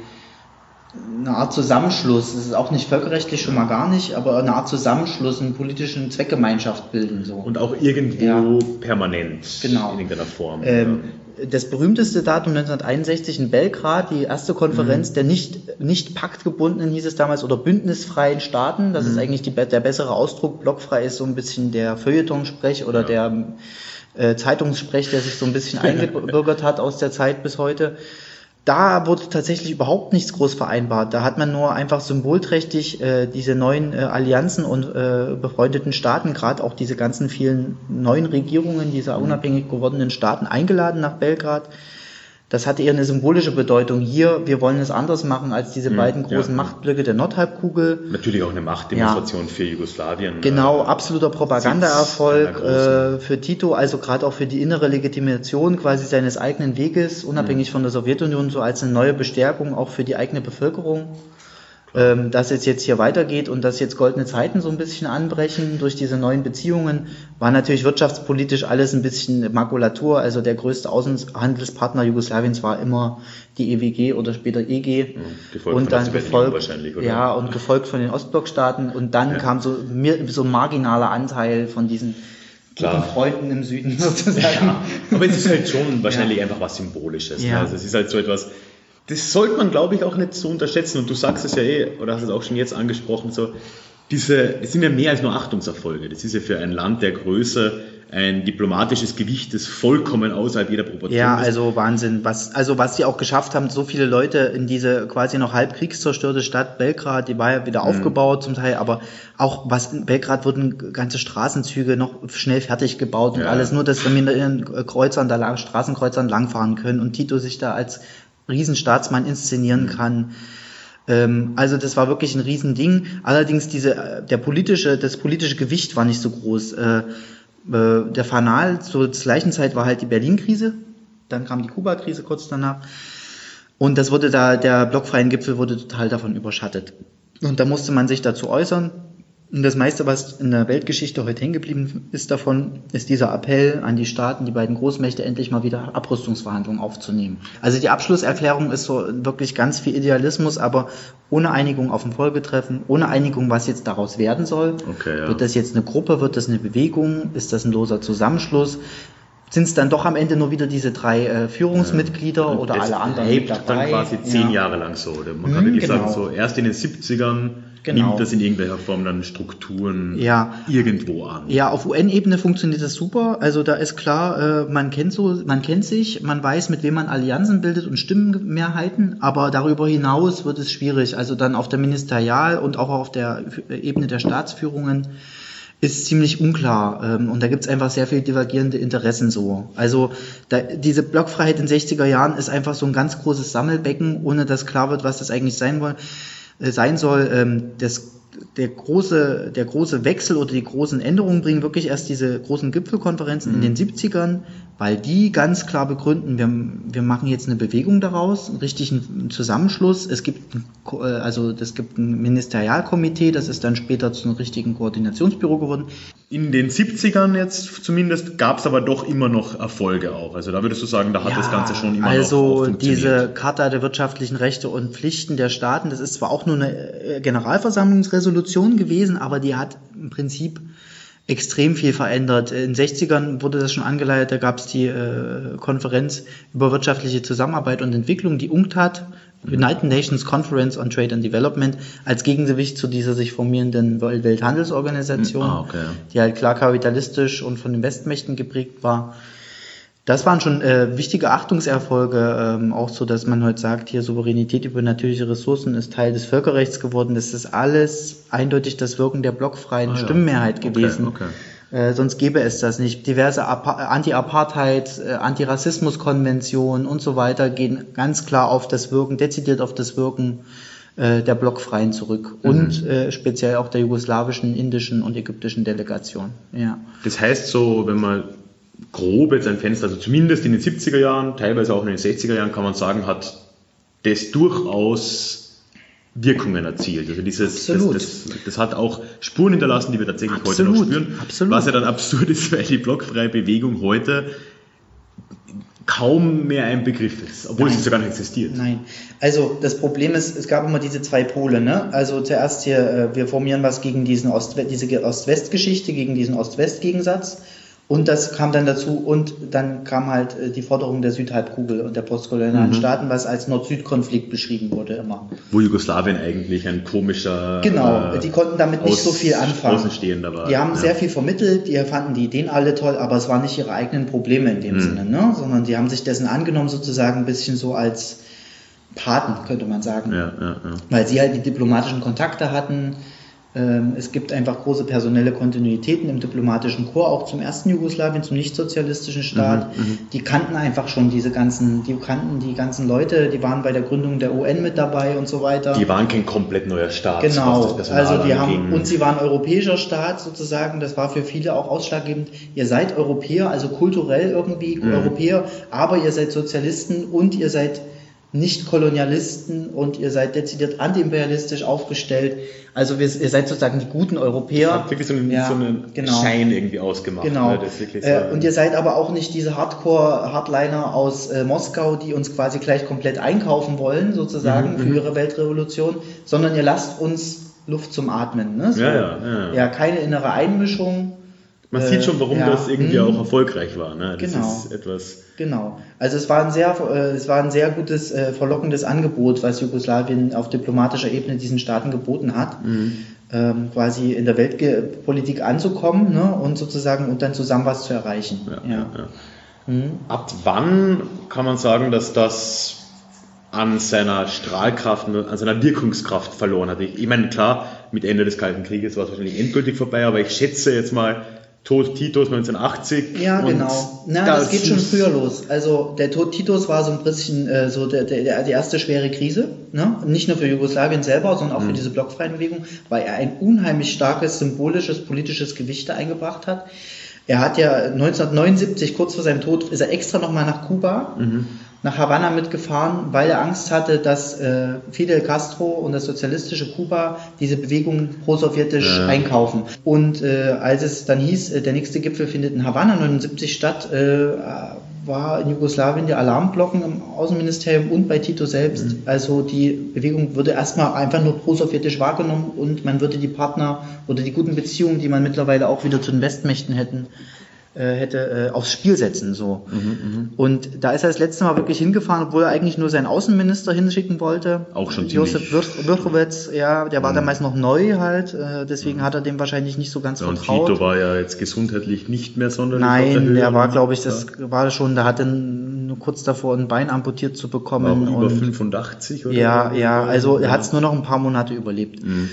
Speaker 2: eine Art Zusammenschluss, das ist auch nicht völkerrechtlich schon mal gar nicht, aber eine Art Zusammenschluss, eine politische Zweckgemeinschaft bilden. So.
Speaker 1: Und auch irgendwo ja. permanent
Speaker 2: genau. in irgendeiner Form. Ähm, das berühmteste Datum 1961 in Belgrad, die erste Konferenz mhm. der nicht, nicht paktgebundenen, hieß es damals, oder bündnisfreien Staaten. Das mhm. ist eigentlich die, der bessere Ausdruck. Blockfrei ist so ein bisschen der Feuilleton-Sprech oder ja. der äh, Zeitungssprech, der sich so ein bisschen eingebürgert hat aus der Zeit bis heute da wurde tatsächlich überhaupt nichts groß vereinbart. Da hat man nur einfach symbolträchtig äh, diese neuen äh, Allianzen und äh, befreundeten Staaten, gerade auch diese ganzen vielen neuen Regierungen dieser mhm. unabhängig gewordenen Staaten eingeladen nach Belgrad das hatte eher eine symbolische Bedeutung. Hier, wir wollen es anders machen als diese hm, beiden großen ja. Machtblöcke der Nordhalbkugel.
Speaker 1: Natürlich auch eine Machtdemonstration ja. für Jugoslawien.
Speaker 2: Genau, äh, absoluter Propagandaerfolg äh, für Tito, also gerade auch für die innere Legitimation quasi seines eigenen Weges, unabhängig mhm. von der Sowjetunion, so als eine neue Bestärkung auch für die eigene Bevölkerung ähm, dass es jetzt hier weitergeht und dass jetzt goldene Zeiten so ein bisschen anbrechen durch diese neuen Beziehungen, war natürlich wirtschaftspolitisch alles ein bisschen Makulatur. Also der größte Außenhandelspartner Jugoslawiens war immer die EWG oder später EG. Ja, und dann gefolgt, ja, und gefolgt von den Ostblockstaaten. Und dann ja. kam so, so ein marginaler Anteil von diesen Klar. Freunden im Süden sozusagen. Ja,
Speaker 1: aber es ist halt schon wahrscheinlich einfach was Symbolisches. Ne? Also es ist halt so etwas, das sollte man, glaube ich, auch nicht so unterschätzen. Und du sagst es ja eh, oder hast es auch schon jetzt angesprochen, so, diese, das sind ja mehr als nur Achtungserfolge. Das ist ja für ein Land der Größe ein diplomatisches Gewicht, das vollkommen außerhalb jeder Proportion
Speaker 2: ja, ist. Ja, also Wahnsinn. Was, also was sie auch geschafft haben, so viele Leute in diese quasi noch halb kriegszerstörte Stadt Belgrad, die war ja wieder mhm. aufgebaut zum Teil, aber auch was in Belgrad wurden ganze Straßenzüge noch schnell fertig gebaut und ja. alles, nur dass wir mit ihren Kreuzern da lang, Straßenkreuzern langfahren können und Tito sich da als Riesenstaatsmann inszenieren mhm. kann. Ähm, also das war wirklich ein Riesending. Allerdings diese, der politische, das politische Gewicht war nicht so groß. Äh, äh, der Fanal zur gleichen Zeit war halt die Berlin-Krise. Dann kam die Kuba-Krise kurz danach. Und das wurde da, der blockfreien Gipfel wurde total davon überschattet. Und da musste man sich dazu äußern. Und das meiste, was in der Weltgeschichte heute hängen geblieben ist davon, ist dieser Appell an die Staaten, die beiden Großmächte endlich mal wieder Abrüstungsverhandlungen aufzunehmen. Also die Abschlusserklärung ist so wirklich ganz viel Idealismus, aber ohne Einigung auf dem Folgetreffen, ohne Einigung, was jetzt daraus werden soll. Okay, ja. Wird das jetzt eine Gruppe, wird das eine Bewegung, ist das ein loser Zusammenschluss? Sind es dann doch am Ende nur wieder diese drei äh, Führungsmitglieder ja. oder alle anderen?
Speaker 1: Das dann quasi zehn ja. Jahre lang so. Man kann hm, wirklich genau. sagen, so erst in den 70ern genau. nimmt das in irgendeiner Form dann Strukturen ja. irgendwo an.
Speaker 2: Ja, auf UN-Ebene funktioniert das super. Also da ist klar, äh, man kennt so, man kennt sich, man weiß, mit wem man Allianzen bildet und Stimmenmehrheiten, aber darüber hinaus wird es schwierig. Also dann auf der Ministerial- und auch auf der Ebene der Staatsführungen ist ziemlich unklar ähm, und da gibt es einfach sehr viel divergierende Interessen so. Also da, diese Blockfreiheit in 60er Jahren ist einfach so ein ganz großes Sammelbecken, ohne dass klar wird, was das eigentlich sein soll äh, sein soll, ähm, das, der, große, der große Wechsel oder die großen Änderungen bringen wirklich erst diese großen Gipfelkonferenzen mhm. in den 70ern, weil die ganz klar begründen, wir, wir machen jetzt eine Bewegung daraus, einen richtigen Zusammenschluss. Es gibt, äh, also es gibt ein Ministerialkomitee, das ist dann später zu einem richtigen Koordinationsbüro geworden.
Speaker 1: In den 70ern jetzt zumindest gab es aber doch immer noch Erfolge auch. Also da würdest du sagen, da hat ja, das Ganze schon immer
Speaker 2: also noch Also diese Charta der wirtschaftlichen Rechte und Pflichten der Staaten, das ist zwar auch nur eine äh, Generalversammlungsresolution gewesen, aber die hat im Prinzip extrem viel verändert. In den 60ern wurde das schon angeleitet, da gab es die äh, Konferenz über wirtschaftliche Zusammenarbeit und Entwicklung, die UNCTAD, United Nations Conference on Trade and Development, als Gegengewicht zu dieser sich formierenden Welthandelsorganisation, ah, okay. die halt klar kapitalistisch und von den Westmächten geprägt war. Das waren schon äh, wichtige Achtungserfolge, ähm, auch so, dass man heute sagt, hier Souveränität über natürliche Ressourcen ist Teil des Völkerrechts geworden. Das ist alles eindeutig das Wirken der blockfreien ah, ja. Stimmenmehrheit gewesen. Okay, okay. Äh, sonst gäbe es das nicht. Diverse Anti-Apartheid, äh, Antirassismus-Konventionen und so weiter gehen ganz klar auf das Wirken, dezidiert auf das Wirken äh, der Blockfreien zurück mhm. und äh, speziell auch der jugoslawischen, indischen und ägyptischen Delegation. Ja.
Speaker 1: Das heißt so, wenn man grob jetzt ein Fenster, also zumindest in den 70er Jahren, teilweise auch in den 60er Jahren kann man sagen, hat das durchaus Wirkungen erzielt. Also dieses, das, das, das, hat auch Spuren hinterlassen, die wir tatsächlich Absolut. heute noch spüren. Absolut. Was ja dann absurd ist, weil die blockfreie Bewegung heute kaum mehr ein Begriff ist, obwohl Nein. sie sogar nicht existiert.
Speaker 2: Nein. Also das Problem ist, es gab immer diese zwei Pole. Ne? Also zuerst hier, äh, wir formieren was gegen diesen Ost diese Ost-West-Geschichte, gegen diesen Ost-West-Gegensatz. Und das kam dann dazu und dann kam halt äh, die Forderung der Südhalbkugel und der postkolonialen mhm. Staaten, was als Nord-Süd-Konflikt beschrieben wurde immer.
Speaker 1: Wo Jugoslawien eigentlich ein komischer.
Speaker 2: Genau, äh, die konnten damit nicht so viel anfangen.
Speaker 1: Außenstehender war.
Speaker 2: Die haben ja. sehr viel vermittelt, die fanden die Ideen alle toll, aber es waren nicht ihre eigenen Probleme in dem mhm. Sinne, ne? sondern die haben sich dessen angenommen, sozusagen ein bisschen so als Paten, könnte man sagen. Ja, ja. Weil sie halt die diplomatischen Kontakte hatten es gibt einfach große personelle Kontinuitäten im diplomatischen Korps, auch zum ersten Jugoslawien, zum nichtsozialistischen Staat. Mhm, mhm, die kannten einfach schon diese ganzen, die kannten die ganzen Leute, die waren bei der Gründung der UN mit dabei und so weiter.
Speaker 1: Die waren kein komplett neuer Staat.
Speaker 2: Genau, also die haben, und sie waren europäischer Staat sozusagen, das war für viele auch ausschlaggebend. Ihr seid Europäer, also kulturell irgendwie mhm. Europäer, aber ihr seid Sozialisten und ihr seid nicht Kolonialisten und ihr seid dezidiert antiimperialistisch aufgestellt. Also wir, ihr seid sozusagen die guten Europäer. Das
Speaker 1: hat wirklich so einen, ja, so einen genau. Schein irgendwie ausgemacht.
Speaker 2: Genau. Ne? So äh, und ihr seid aber auch nicht diese Hardcore-Hardliner aus äh, Moskau, die uns quasi gleich komplett einkaufen wollen, sozusagen, mhm, für mhm. ihre Weltrevolution, sondern ihr lasst uns Luft zum Atmen. Ne? So, ja, ja, ja. ja, keine innere Einmischung.
Speaker 1: Man äh, sieht schon, warum ja, das irgendwie mh. auch erfolgreich war. Ne?
Speaker 2: Das genau. ist etwas Genau. Also es war ein sehr, äh, es war ein sehr gutes, äh, verlockendes Angebot, was Jugoslawien auf diplomatischer Ebene diesen Staaten geboten hat, mhm. ähm, quasi in der Weltpolitik anzukommen ne, und sozusagen und dann zusammen was zu erreichen. Ja, ja.
Speaker 1: Mhm. Ab wann kann man sagen, dass das an seiner Strahlkraft, an seiner Wirkungskraft verloren hat? Ich, ich meine, klar, mit Ende des Kalten Krieges war es wahrscheinlich endgültig vorbei, aber ich schätze jetzt mal, Tod Titos 1980.
Speaker 2: Ja, genau. Na, das, das geht schon früher los. Also der Tod Titos war so ein bisschen äh, so der, der, die erste schwere Krise. Ne? Nicht nur für Jugoslawien selber, sondern auch mhm. für diese blockfreien Bewegung, weil er ein unheimlich starkes symbolisches politisches Gewicht da eingebracht hat. Er hat ja 1979, kurz vor seinem Tod, ist er extra nochmal nach Kuba. Mhm nach Havanna mitgefahren, weil er Angst hatte, dass äh, Fidel Castro und das sozialistische Kuba diese Bewegung prosowjetisch ja. einkaufen. Und äh, als es dann hieß, äh, der nächste Gipfel findet in Havanna 79 statt, äh, war in Jugoslawien die Alarmglocken im Außenministerium und bei Tito selbst. Mhm. Also die Bewegung würde erstmal einfach nur prosowjetisch wahrgenommen und man würde die Partner oder die guten Beziehungen, die man mittlerweile auch wieder zu den Westmächten hätten, hätte äh, aufs Spiel setzen. So. Mhm, mh. Und da ist er das letzte Mal wirklich hingefahren, obwohl er eigentlich nur seinen Außenminister hinschicken wollte.
Speaker 1: Auch schon
Speaker 2: Josef Wirchowitz, ja, der war mhm. damals noch neu halt, äh, deswegen mhm. hat er dem wahrscheinlich nicht so ganz ja, vertraut. Und
Speaker 1: Tito war ja jetzt gesundheitlich nicht mehr sonderlich
Speaker 2: Nein, der, der war, glaube ich, das ja. war schon, da hatte nur kurz davor ein Bein amputiert zu bekommen.
Speaker 1: War über und, 85
Speaker 2: oder? Ja, ja, also er hat es nur noch ein paar Monate überlebt. Mhm.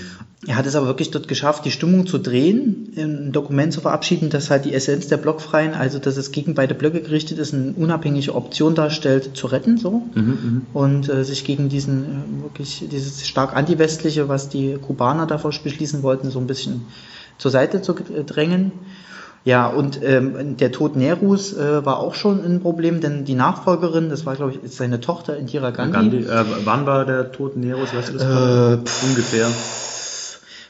Speaker 2: Er hat es aber wirklich dort geschafft, die Stimmung zu drehen, ein Dokument zu verabschieden, das halt die Essenz der Blockfreien, also dass es gegen beide Blöcke gerichtet ist, eine unabhängige Option darstellt, zu retten, so. Mhm, mhm. und äh, sich gegen diesen, äh, wirklich, dieses stark antiwestliche, was die Kubaner davor beschließen wollten, so ein bisschen zur Seite zu drängen. Ja, und ähm, der Tod Nerus äh, war auch schon ein Problem, denn die Nachfolgerin, das war, glaube ich, seine Tochter Indira Gandhi. Gandhi
Speaker 1: äh, wann war der Tod Nerus? Weißt du das? Äh, Ungefähr.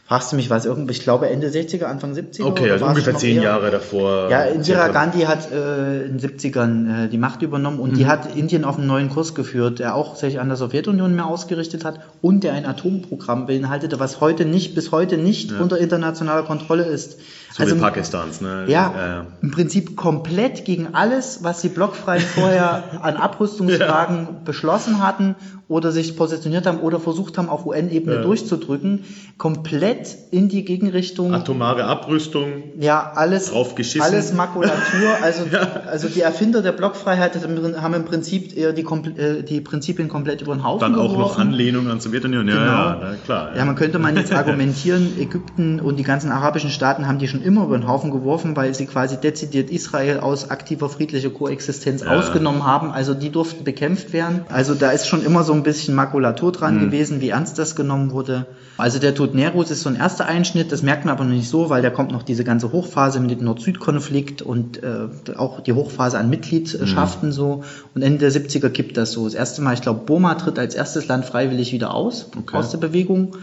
Speaker 2: Fragst du mich was? Irgendwie, ich glaube Ende 60er, Anfang 70er.
Speaker 1: Okay, also ungefähr zehn? Jahre davor.
Speaker 2: Ja, Indira Gandhi hat äh, in den 70ern äh, die Macht übernommen und mhm. die hat Indien auf einen neuen Kurs geführt, der auch sich an der Sowjetunion mehr ausgerichtet hat und der ein Atomprogramm beinhaltete, was heute nicht, bis heute nicht ja. unter internationaler Kontrolle ist.
Speaker 1: So also, Pakistans, ne?
Speaker 2: Ja, ja, im Prinzip komplett gegen alles, was die Blockfreien vorher an Abrüstungsfragen ja. beschlossen hatten oder sich positioniert haben oder versucht haben, auf UN-Ebene ja. durchzudrücken, komplett in die Gegenrichtung.
Speaker 1: Atomare Abrüstung.
Speaker 2: Ja, alles, alles Makulatur. Also, also die Erfinder der Blockfreiheit haben im Prinzip eher die, äh, die Prinzipien komplett über den Haufen
Speaker 1: Dann auch geworfen. noch Anlehnung an Sowjetunion. Ja, genau. ja, klar.
Speaker 2: Ja, man könnte man jetzt argumentieren, Ägypten und die ganzen arabischen Staaten haben die schon schon immer über den Haufen geworfen, weil sie quasi dezidiert Israel aus aktiver friedlicher Koexistenz
Speaker 1: Ja.
Speaker 2: ausgenommen haben. Also die durften bekämpft werden. Also da ist schon immer so ein bisschen Makulatur dran
Speaker 1: Mhm.
Speaker 2: gewesen, wie ernst das genommen wurde. Also der Tod Neros ist so ein erster Einschnitt, das merkt man aber noch nicht so, weil da kommt noch diese ganze Hochphase mit dem Nord-Süd-Konflikt und äh, auch die Hochphase an Mitgliedschaften so. Und Ende der 70er kippt das so. Das erste Mal, ich glaube, Burma tritt als erstes Land freiwillig wieder aus,
Speaker 1: Okay.
Speaker 2: aus der Bewegung.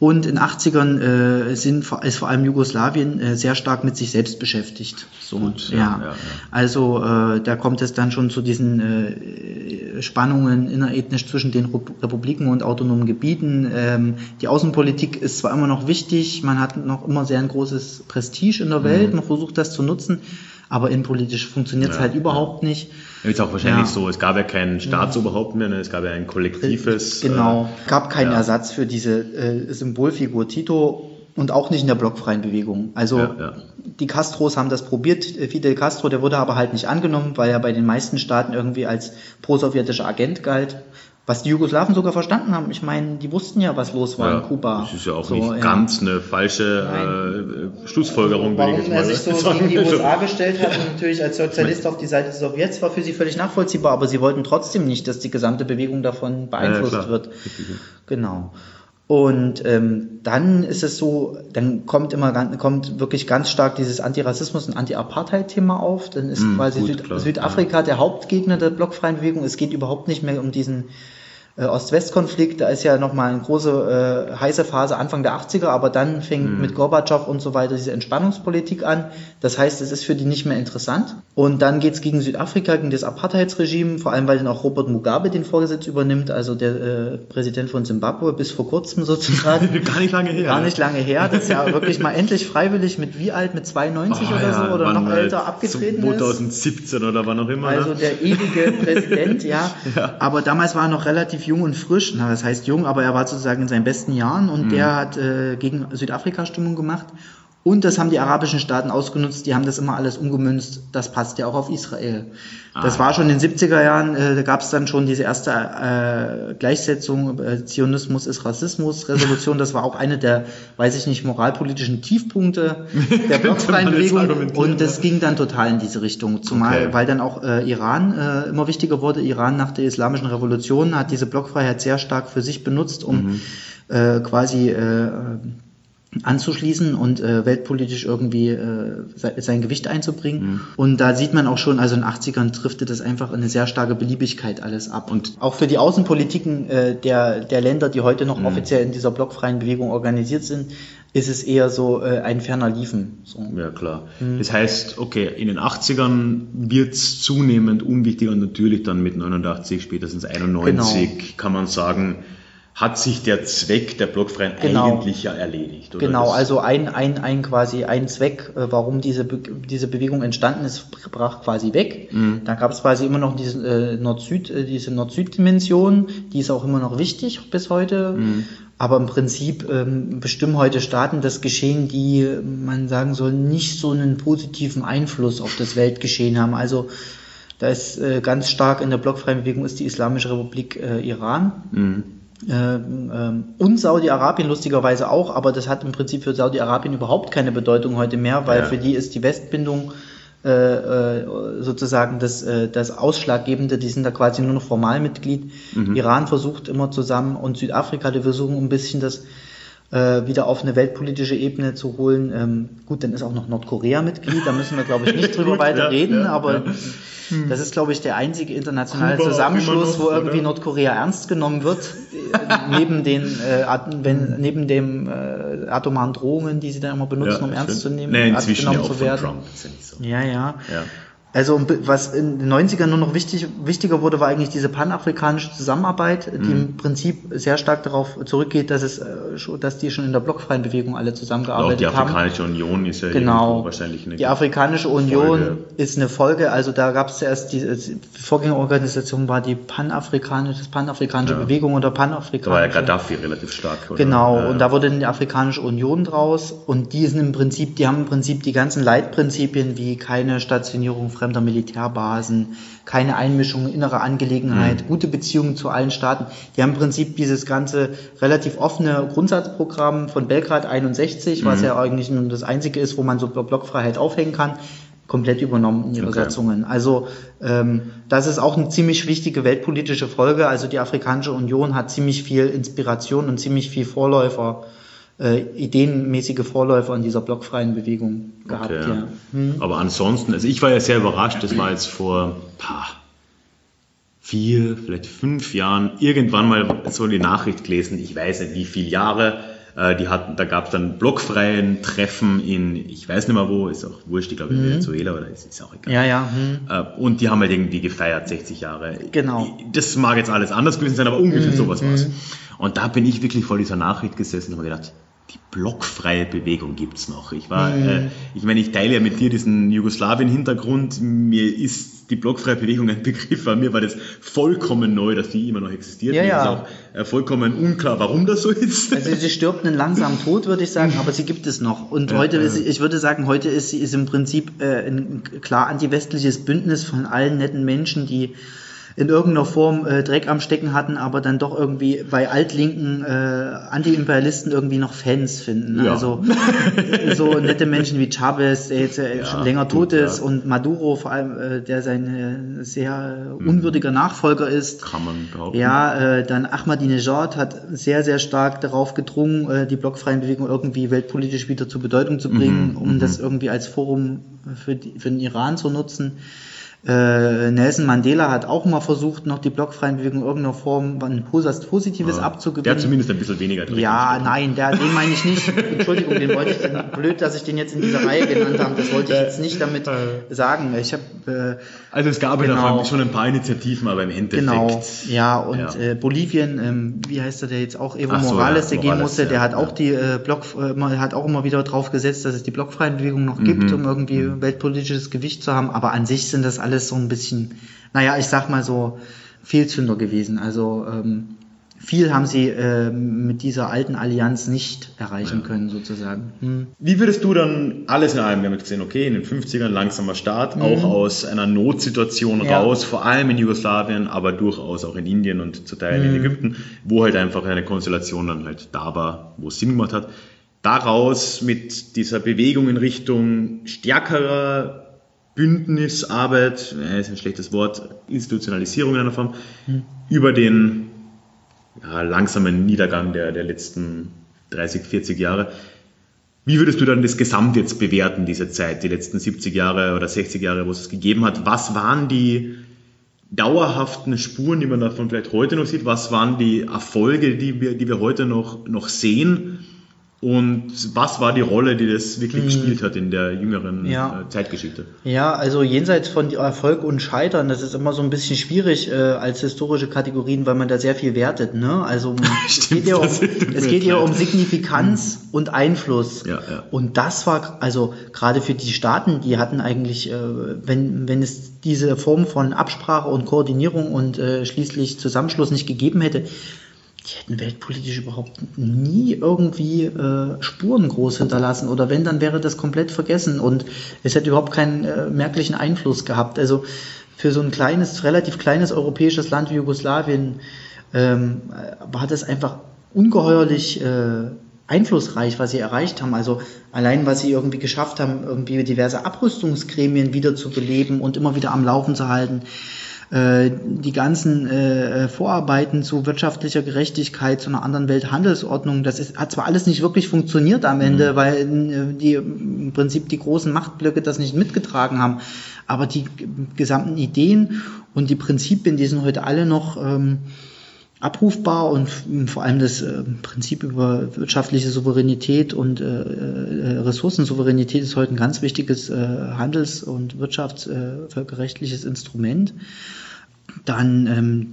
Speaker 2: Und in 80ern äh, sind, ist vor allem Jugoslawien äh, sehr stark mit sich selbst beschäftigt. So,
Speaker 1: Gut,
Speaker 2: ja.
Speaker 1: ja, ja.
Speaker 2: Also äh, da kommt es dann schon zu diesen äh, Spannungen innerethnisch zwischen den Rep- Republiken und autonomen Gebieten. Ähm, die Außenpolitik ist zwar immer noch wichtig, man hat noch immer sehr ein großes Prestige in der Welt, man versucht das zu nutzen, aber innenpolitisch funktioniert es
Speaker 1: Mhm. Ja,
Speaker 2: halt überhaupt nicht.
Speaker 1: Ist auch wahrscheinlich
Speaker 2: Ja.
Speaker 1: so, es gab ja kein Staatsoberhaupt mehr, ne? es gab ja ein kollektives.
Speaker 2: Genau. Gab keinen
Speaker 1: ja.
Speaker 2: Ersatz für diese äh, Symbolfigur Tito und auch nicht in der blockfreien Bewegung. Also
Speaker 1: Ja,
Speaker 2: die Castros haben das probiert. Äh, Fidel Castro, der wurde aber halt nicht angenommen, weil er bei den meisten Staaten irgendwie als pro-sowjetischer Agent galt. Was die Jugoslawen sogar verstanden haben. Ich meine, die wussten ja, was los war
Speaker 1: Ja,
Speaker 2: in Kuba.
Speaker 1: Das ist ja auch
Speaker 2: So,
Speaker 1: nicht
Speaker 2: ja.
Speaker 1: ganz eine falsche äh, Schlussfolgerung, ich
Speaker 2: Warum
Speaker 1: jetzt
Speaker 2: er sich so
Speaker 1: sagen.
Speaker 2: gegen die USA gestellt hat und natürlich als Sozialist auf die Seite der Sowjets war für sie völlig nachvollziehbar, aber sie wollten trotzdem nicht, dass die gesamte Bewegung davon beeinflusst
Speaker 1: klar.
Speaker 2: wird.
Speaker 1: Ja.
Speaker 2: Genau. Und ähm, dann ist es so, dann kommt immer kommt wirklich ganz stark dieses Antirassismus- und Anti-Apartheid-Thema auf. Dann ist
Speaker 1: Mm,
Speaker 2: quasi
Speaker 1: gut,
Speaker 2: Süd Südafrika der Hauptgegner der blockfreien Bewegung. Es geht überhaupt nicht mehr um diesen äh, Ost-West-Konflikt. Da ist ja nochmal eine große äh, heiße Phase Anfang der 80er, aber dann fängt
Speaker 1: Mhm.
Speaker 2: mit Gorbatschow und so weiter diese Entspannungspolitik an. Das heißt, es ist für die nicht mehr interessant. Und dann geht's gegen Südafrika, gegen das Apartheidsregime, vor allem weil dann auch Robert Mugabe den Vorsitz übernimmt, also der äh, Präsident von Zimbabwe bis vor kurzem sozusagen.
Speaker 1: Gar nicht lange her.
Speaker 2: Gar nicht lange her, das ja wirklich mal endlich freiwillig mit wie alt, mit 92
Speaker 1: Ah,
Speaker 2: oder
Speaker 1: ja,
Speaker 2: so oder noch älter abgetreten ist.
Speaker 1: 2017 oder wann auch immer.
Speaker 2: Also
Speaker 1: ne?
Speaker 2: der ewige Präsident, ja. Aber damals war er noch relativ jung und frisch. Na, das heißt jung, aber er war sozusagen in seinen besten Jahren und
Speaker 1: Mhm.
Speaker 2: der hat äh, gegen Südafrika Stimmung gemacht. Und das haben die arabischen Staaten ausgenutzt, die haben das immer alles umgemünzt. Das passt ja auch auf Israel. Das
Speaker 1: Ah.
Speaker 2: war schon in den 70er Jahren, äh, da gab es dann schon diese erste äh, Gleichsetzung, äh, Zionismus ist Rassismus, Resolution. Das war auch eine der, weiß ich nicht, moralpolitischen Tiefpunkte der blockfreien Bewegung. Und das ging dann total in diese Richtung. Zumal,
Speaker 1: Okay.
Speaker 2: weil dann auch äh, Iran äh, immer wichtiger wurde. Iran nach der islamischen Revolution hat diese Blockfreiheit sehr stark für sich benutzt, um äh, quasi äh, anzuschließen und äh, weltpolitisch irgendwie äh, se- sein Gewicht einzubringen. Und da sieht man auch schon, also in den 80ern trifft das einfach eine sehr starke Beliebigkeit alles ab. Und auch für die Außenpolitiken äh, der, der Länder, die heute noch offiziell in dieser blockfreien Bewegung organisiert sind, ist es eher so äh, ein ferner Liefen. So.
Speaker 1: Ja, klar.
Speaker 2: Mhm.
Speaker 1: Das heißt, okay, in den 80ern wird's zunehmend unwichtiger und natürlich dann mit 89, spätestens 91
Speaker 2: Genau.
Speaker 1: kann man sagen, hat sich der Zweck der Blockfreien
Speaker 2: Genau.
Speaker 1: eigentlich ja erledigt. Oder?
Speaker 2: Genau, also ein, ein, ein quasi ein Zweck, äh, warum diese, Be diese Bewegung entstanden ist, brach quasi weg.
Speaker 1: Mhm.
Speaker 2: Da gab es quasi immer noch diese äh, Nord-Süd, äh, diese Nord-Süd-Dimension, die ist auch immer noch wichtig bis heute.
Speaker 1: Mhm.
Speaker 2: Aber im Prinzip ähm, bestimmen heute Staaten das Geschehen, die, man sagen soll, nicht so einen positiven Einfluss auf das Weltgeschehen haben. Also da ist äh, ganz stark in der blockfreien Bewegung ist die Islamische Republik äh, Iran.
Speaker 1: Mhm.
Speaker 2: Ähm, ähm, und Saudi-Arabien lustigerweise auch, aber das hat im Prinzip für Saudi-Arabien überhaupt keine Bedeutung heute mehr, weil
Speaker 1: Ja.
Speaker 2: für die ist die Westbindung äh, äh, sozusagen das, äh, das Ausschlaggebende, die sind da quasi nur noch Formalmitglied.
Speaker 1: Mhm.
Speaker 2: Iran versucht immer zusammen und Südafrika, die versuchen ein bisschen das äh, wieder auf eine weltpolitische Ebene zu holen. Ähm, gut, dann ist auch noch Nordkorea Mitglied, da müssen wir, glaube ich, nicht drüber weiter
Speaker 1: ja,
Speaker 2: reden,
Speaker 1: ja,
Speaker 2: aber
Speaker 1: ja.
Speaker 2: das ist, glaube ich, der einzige internationale
Speaker 1: Kuba
Speaker 2: Zusammenschluss, wo irgendwie
Speaker 1: oder?
Speaker 2: Nordkorea ernst genommen wird, neben den äh, wenn, neben dem äh, atomaren Drohungen, die sie dann immer benutzen, um ernst
Speaker 1: schön.
Speaker 2: zu nehmen,
Speaker 1: Nee,
Speaker 2: ernst
Speaker 1: ja
Speaker 2: genommen
Speaker 1: auch
Speaker 2: zu werden.
Speaker 1: Trump. Ja nicht so.
Speaker 2: Ja, ja.
Speaker 1: Ja.
Speaker 2: Also was in den 90ern nur noch wichtig, wichtiger wurde, war eigentlich diese panafrikanische Zusammenarbeit, die
Speaker 1: Mhm.
Speaker 2: im Prinzip sehr stark darauf zurückgeht, dass es äh, dass die schon in der blockfreien Bewegung alle
Speaker 1: Auch
Speaker 2: zusammengearbeitet
Speaker 1: die
Speaker 2: haben.
Speaker 1: Afrikanische Union ist ja
Speaker 2: Genau.
Speaker 1: wahrscheinlich eine
Speaker 2: Die Afrikanische Union
Speaker 1: Folge.
Speaker 2: ist eine Folge, also da gab es zuerst die, die Vorgängerorganisation war die panafrikanische, panafrikanische
Speaker 1: Ja.
Speaker 2: Bewegung oder
Speaker 1: Da war ja
Speaker 2: panafrikanische.
Speaker 1: Gaddafi relativ stark. Oder?
Speaker 2: Genau,
Speaker 1: Ja.
Speaker 2: und da wurde dann die Afrikanische Union draus und die sind im Prinzip, die haben im Prinzip die ganzen Leitprinzipien wie keine Stationierung fremder Militärbasen, keine Einmischung in innere Angelegenheit, mhm. gute Beziehungen zu allen Staaten. Die haben im Prinzip dieses ganze relativ offene Grundsatzprogramm von Belgrad 61, mhm. was ja eigentlich nur das einzige ist, wo man so Blockfreiheit aufhängen kann, komplett übernommen in ihre okay. Satzungen. Also ähm, das ist auch eine ziemlich wichtige weltpolitische Folge. Also die Afrikanische Union hat ziemlich viel Inspiration und ziemlich viel Vorläufer äh, ideenmäßige Vorläufer in dieser blockfreien Bewegung gehabt. Okay. Ja.
Speaker 1: Hm. Aber ansonsten, also ich war ja sehr überrascht, das war jetzt vor pah, vier, vielleicht fünf Jahren irgendwann mal so die Nachricht gelesen, ich weiß nicht wie viele Jahre, äh, die hatten, da gab es dann blockfreien Treffen in, ich weiß nicht mehr wo, ist auch wurscht, ich glaube in mhm. Venezuela oder ist, ist auch egal.
Speaker 2: Ja, ja.
Speaker 1: Mhm. Äh, und die haben halt irgendwie gefeiert, 60 Jahre.
Speaker 2: Genau.
Speaker 1: Das mag jetzt alles anders gewesen sein, aber ungefähr mhm. sowas war es. Mhm. Und da bin ich wirklich vor dieser Nachricht gesessen und habe gedacht, die blockfreie Bewegung gibt es noch. Ich war, mhm. äh, ich meine, ich teile ja mit dir diesen Jugoslawien-Hintergrund. Mir ist die blockfreie Bewegung ein Begriff, weil mir war das vollkommen neu, dass die immer noch existiert.
Speaker 2: Ja,
Speaker 1: mir
Speaker 2: ja.
Speaker 1: ist auch äh, vollkommen unklar, warum das so ist.
Speaker 2: Also sie stirbt einen langsamen Tod, würde ich sagen, aber sie gibt es noch. Und ja, heute ist, ich würde sagen, heute ist sie ist im Prinzip äh, ein klar antiwestliches Bündnis von allen netten Menschen, die in irgendeiner Form äh, Dreck am Stecken hatten, aber dann doch irgendwie bei altlinken äh, Anti-Imperialisten irgendwie noch Fans finden. Ja. Also so nette Menschen wie Chavez, der jetzt äh, ja, schon länger tot ist, ja. und Maduro vor allem, äh, der sein äh, sehr mhm. unwürdiger Nachfolger ist.
Speaker 1: Kann man behaupten.
Speaker 2: Ja, äh, dann Ahmadinejad hat sehr, sehr stark darauf gedrungen, äh, die blockfreien Bewegung irgendwie weltpolitisch wieder zur Bedeutung zu bringen, mhm. um mhm. das irgendwie als Forum für, die, für den Iran zu nutzen. Äh, Nelson Mandela hat auch mal versucht, noch die blockfreien Bewegung in irgendeiner Form ein Positives ja, abzugewinnen. Der
Speaker 1: hat zumindest ein bisschen weniger
Speaker 2: drin. Ja, nein, der, den meine ich nicht. Entschuldigung, den wollte ich, blöd, dass ich den jetzt in dieser Reihe genannt habe. Das wollte ich jetzt nicht damit sagen. Ich habe
Speaker 1: äh, also es gab genau, ja schon ein paar Initiativen, aber im Endeffekt. Genau,
Speaker 2: ja, und ja. Äh, Bolivien, ähm, wie heißt er der jetzt auch, Evo so, Morales, ja, der gehen musste, der hat auch die äh, Block, äh, hat auch immer wieder drauf gesetzt, dass es die blockfreien Bewegungen noch mhm. gibt, um irgendwie mhm. weltpolitisches Gewicht zu haben. Aber an sich sind das alles alles so ein bisschen, naja, ich sag mal so, Fehlzünder gewesen. Also ähm, viel haben sie äh, mit dieser alten Allianz nicht erreichen ja. können, sozusagen.
Speaker 1: Hm. Wie würdest du dann alles in allem, wir haben jetzt gesehen, okay, in den 50ern langsamer Start, mhm. auch aus einer Notsituation ja. raus, vor allem in Jugoslawien, aber durchaus auch in Indien und zu Teilen mhm. in Ägypten, wo halt einfach eine Konstellation dann halt da war, wo es Sinn gemacht hat. Daraus mit dieser Bewegung in Richtung stärkerer Bündnisarbeit, äh, ist ein schlechtes Wort, Institutionalisierung in einer Form, hm. über den ja, langsamen Niedergang der, der letzten 30, 40 Jahre. Wie würdest du dann das Gesamt jetzt bewerten, diese Zeit, die letzten 70 Jahre oder 60 Jahre, wo es es gegeben hat? Was waren die dauerhaften Spuren, die man davon vielleicht heute noch sieht? Was waren die Erfolge, die wir, die wir heute noch, noch sehen? Und was war die Rolle, die das wirklich hm. gespielt hat in der jüngeren ja. Äh, Zeitgeschichte?
Speaker 2: Ja, also jenseits von Erfolg und Scheitern, das ist immer so ein bisschen schwierig äh, als historische Kategorien, weil man da sehr viel wertet. Ne? Also es geht ja um, es geht ja um Signifikanz hm. und Einfluss. Ja, ja. Und das war, also gerade für die Staaten, die hatten eigentlich, äh, wenn, wenn es diese Form von Absprache und Koordinierung und äh, schließlich Zusammenschluss nicht gegeben hätte, die hätten weltpolitisch überhaupt nie irgendwie äh, Spuren groß hinterlassen oder wenn, dann wäre das komplett vergessen und es hätte überhaupt keinen äh, merklichen Einfluss gehabt. Also für so ein kleines, relativ kleines europäisches Land wie Jugoslawien ähm, war das einfach ungeheuerlich äh, einflussreich, was sie erreicht haben. Also allein, was sie irgendwie geschafft haben, irgendwie diverse Abrüstungsgremien wieder zu beleben und immer wieder am Laufen zu halten äh, die ganzen äh, Vorarbeiten zu wirtschaftlicher Gerechtigkeit, zu einer anderen Welthandelsordnung, das ist, hat zwar alles nicht wirklich funktioniert am Ende, mhm. weil äh, die im Prinzip die großen Machtblöcke das nicht mitgetragen haben, aber die gesamten Ideen und die Prinzipien, die sind heute alle noch ähm, abrufbar und vor allem das äh, Prinzip über wirtschaftliche Souveränität und äh, äh, Ressourcensouveränität ist heute ein ganz wichtiges äh, Handels- und Wirtschaftsvölkerrechtliches äh, Instrument. Dann ähm,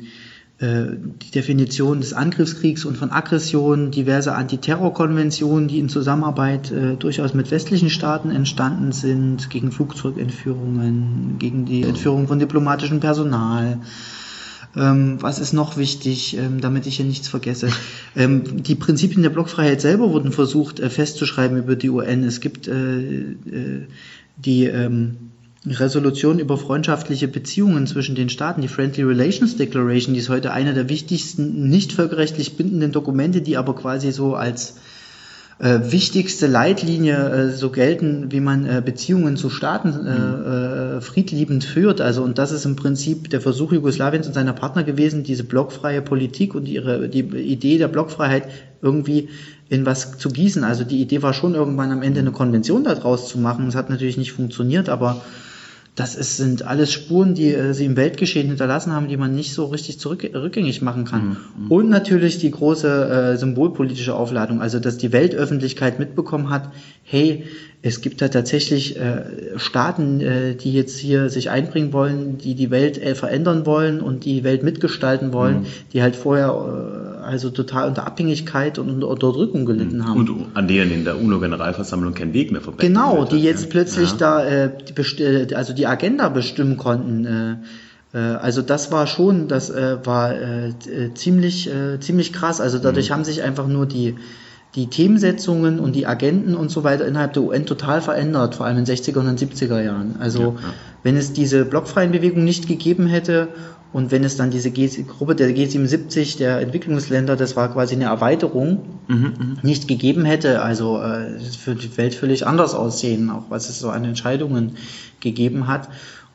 Speaker 2: äh, die Definition des Angriffskriegs und von Aggression, diverse Antiterrorkonventionen, die in Zusammenarbeit äh, durchaus mit westlichen Staaten entstanden sind, gegen Flugzeugentführungen, gegen die Entführung von diplomatischem Personal, ähm, was ist noch wichtig, ähm, damit ich hier nichts vergesse? Ähm, die Prinzipien der Blockfreiheit selber wurden versucht äh, festzuschreiben über die UN. Es gibt äh, äh, die ähm, Resolution über freundschaftliche Beziehungen zwischen den Staaten, die Friendly Relations Declaration, die ist heute eine der wichtigsten nicht völkerrechtlich bindenden Dokumente, die aber quasi so als äh, wichtigste Leitlinie äh, so gelten, wie man äh, Beziehungen zu Staaten äh, mhm. äh, friedliebend führt. Also und das ist im Prinzip der Versuch Jugoslawiens und seiner Partner gewesen, diese blockfreie Politik und ihre die Idee der Blockfreiheit irgendwie in was zu gießen. Also die Idee war schon irgendwann am Ende eine Konvention daraus zu machen. Es hat natürlich nicht funktioniert, aber das ist, sind alles Spuren, die äh, sie im Weltgeschehen hinterlassen haben, die man nicht so richtig zurück, rückgängig machen kann. Mhm. mhm. Und natürlich die große äh, symbolpolitische Aufladung, also dass die Weltöffentlichkeit mitbekommen hat, hey, es gibt da tatsächlich äh, Staaten, äh, die jetzt hier sich einbringen wollen, die die Welt äh, verändern wollen und die Welt mitgestalten wollen, mhm. die halt vorher äh, also total unter Abhängigkeit und unter Unterdrückung gelitten mhm. haben.
Speaker 1: Und an denen in der UNO-Generalversammlung kein Weg mehr vorbei
Speaker 2: Genau, die jetzt ja. plötzlich ja. da äh, die, äh, also die Agenda bestimmen konnten. Äh, äh, also das war schon, das äh, war äh, ziemlich, äh, ziemlich krass. Also dadurch mhm. haben sich einfach nur die die Themensetzungen und die Agenten und so weiter innerhalb der UN total verändert, vor allem in den 60er und 70er Jahren. Also ja, ja. Wenn es diese blockfreien Bewegungen nicht gegeben hätte und wenn es dann diese G Gruppe der G77 der Entwicklungsländer, das war quasi eine Erweiterung, mhm, mhm, nicht gegeben hätte, also äh, für die Welt völlig anders aussehen, auch was es so an Entscheidungen gegeben hat.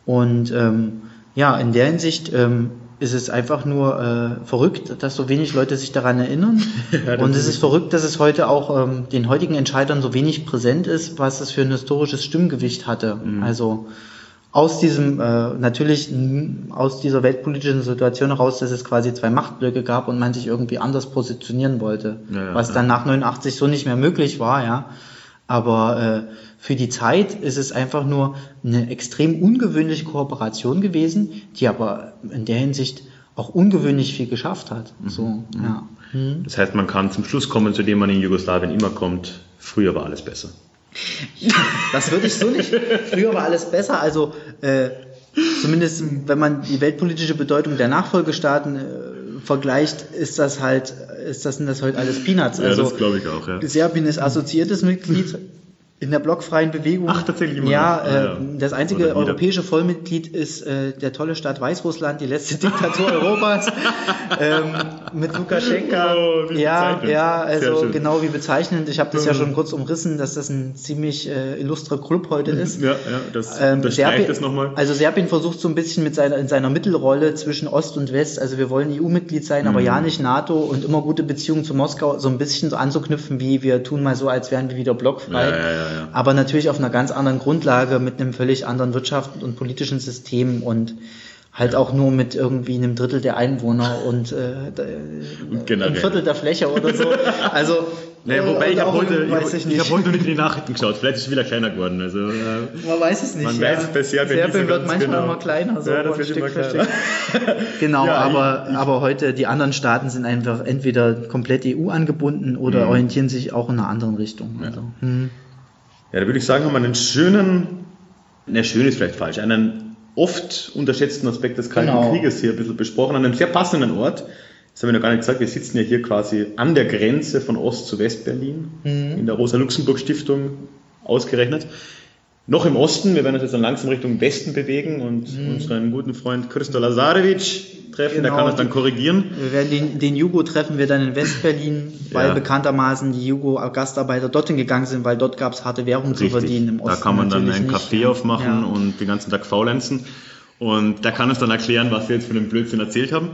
Speaker 2: Und ähm, ja, in der Hinsicht ähm, ist es einfach nur äh, verrückt, dass so wenig Leute sich daran erinnern. ja, und es ist verrückt, dass es heute auch ähm, den heutigen Entscheidern so wenig präsent ist, was es für ein historisches Stimmgewicht hatte. Mhm. Also aus diesem, äh, natürlich aus dieser weltpolitischen Situation heraus, dass es quasi zwei Machtblöcke gab und man sich irgendwie anders positionieren wollte. Ja, ja, was dann nach 89 so nicht mehr möglich war, ja. Aber äh, für die Zeit ist es einfach nur eine extrem ungewöhnliche Kooperation gewesen, die aber in der Hinsicht auch ungewöhnlich viel geschafft hat. Mhm. So, mhm.
Speaker 1: ja. Mhm. Das heißt, man kann zum Schluss kommen, zu dem man in Jugoslawien immer kommt, früher war alles besser.
Speaker 2: Das würde ich so nicht. Früher war alles besser. Also äh, zumindest, wenn man die weltpolitische Bedeutung der Nachfolgestaaten äh, vergleicht, ist das halt, ist das, sind das heute alles Peanuts.
Speaker 1: Also, ja, das glaube ich auch, ja.
Speaker 2: Serbien ist assoziiertes Mitglied, in der blockfreien Bewegung.
Speaker 1: Ach, tatsächlich
Speaker 2: immer. Ja, äh, ja, das einzige europäische Vollmitglied ist äh, der tolle Staat Weißrussland, die letzte Diktatur Europas ähm, mit Lukaschenka. Oh, ja, ja, also genau wie bezeichnend. Ich habe das ja schon kurz umrissen, dass das ein ziemlich äh, illustrer Club heute ist.
Speaker 1: Ja, ja, das, ähm, das Serbien, das
Speaker 2: nochmal. Also Serbien versucht so ein bisschen mit seiner in seiner Mittelrolle zwischen Ost und West. Also wir wollen EU-Mitglied sein, mhm. aber ja nicht NATO und immer gute Beziehungen zu Moskau so ein bisschen so anzuknüpfen, wie wir tun mal so, als wären wir wieder blockfrei. Ja, ja, ja aber natürlich auf einer ganz anderen Grundlage mit einem völlig anderen Wirtschafts- und politischen System und halt auch nur mit irgendwie einem Drittel der Einwohner und äh, ein Viertel der Fläche oder so. Also
Speaker 1: naja, wobei ich habe heute, ich, ich hab heute nicht in die Nachrichten geschaut. Vielleicht ist es wieder kleiner geworden. Also, äh,
Speaker 2: man weiß es nicht.
Speaker 1: Man ja. weiß es Serbien,
Speaker 2: Serbien wird manchmal genau. immer kleiner. So ja, das wird Stück immer kleiner. genau, ja, aber, ich, aber heute die anderen Staaten sind einfach entweder komplett EU angebunden oder mhm. orientieren sich auch in einer anderen Richtung. Also, hm.
Speaker 1: Ja, da würde ich sagen, haben wir einen schönen, ne, schön ist vielleicht falsch, einen oft unterschätzten Aspekt des Kalten genau. Krieges hier ein bisschen besprochen, an einem sehr passenden Ort. Das haben wir noch gar nicht gesagt, wir sitzen ja hier quasi an der Grenze von Ost- zu Westberlin, mhm. in der Rosa-Luxemburg-Stiftung ausgerechnet. Noch im Osten, wir werden uns jetzt dann langsam Richtung Westen bewegen und mhm. unseren guten Freund Christo Lazarevic treffen, genau, der kann uns dann korrigieren.
Speaker 2: Wir werden den, den Jugo treffen wir dann in Westberlin, weil ja. bekanntermaßen die Jugo-Gastarbeiter dorthin gegangen sind, weil dort gab es harte Währung Richtig. zu verdienen
Speaker 1: im Osten. Da kann man dann einen Café aufmachen ja. und den ganzen Tag faulenzen. Und der kann uns dann erklären, was wir jetzt für einen Blödsinn erzählt haben.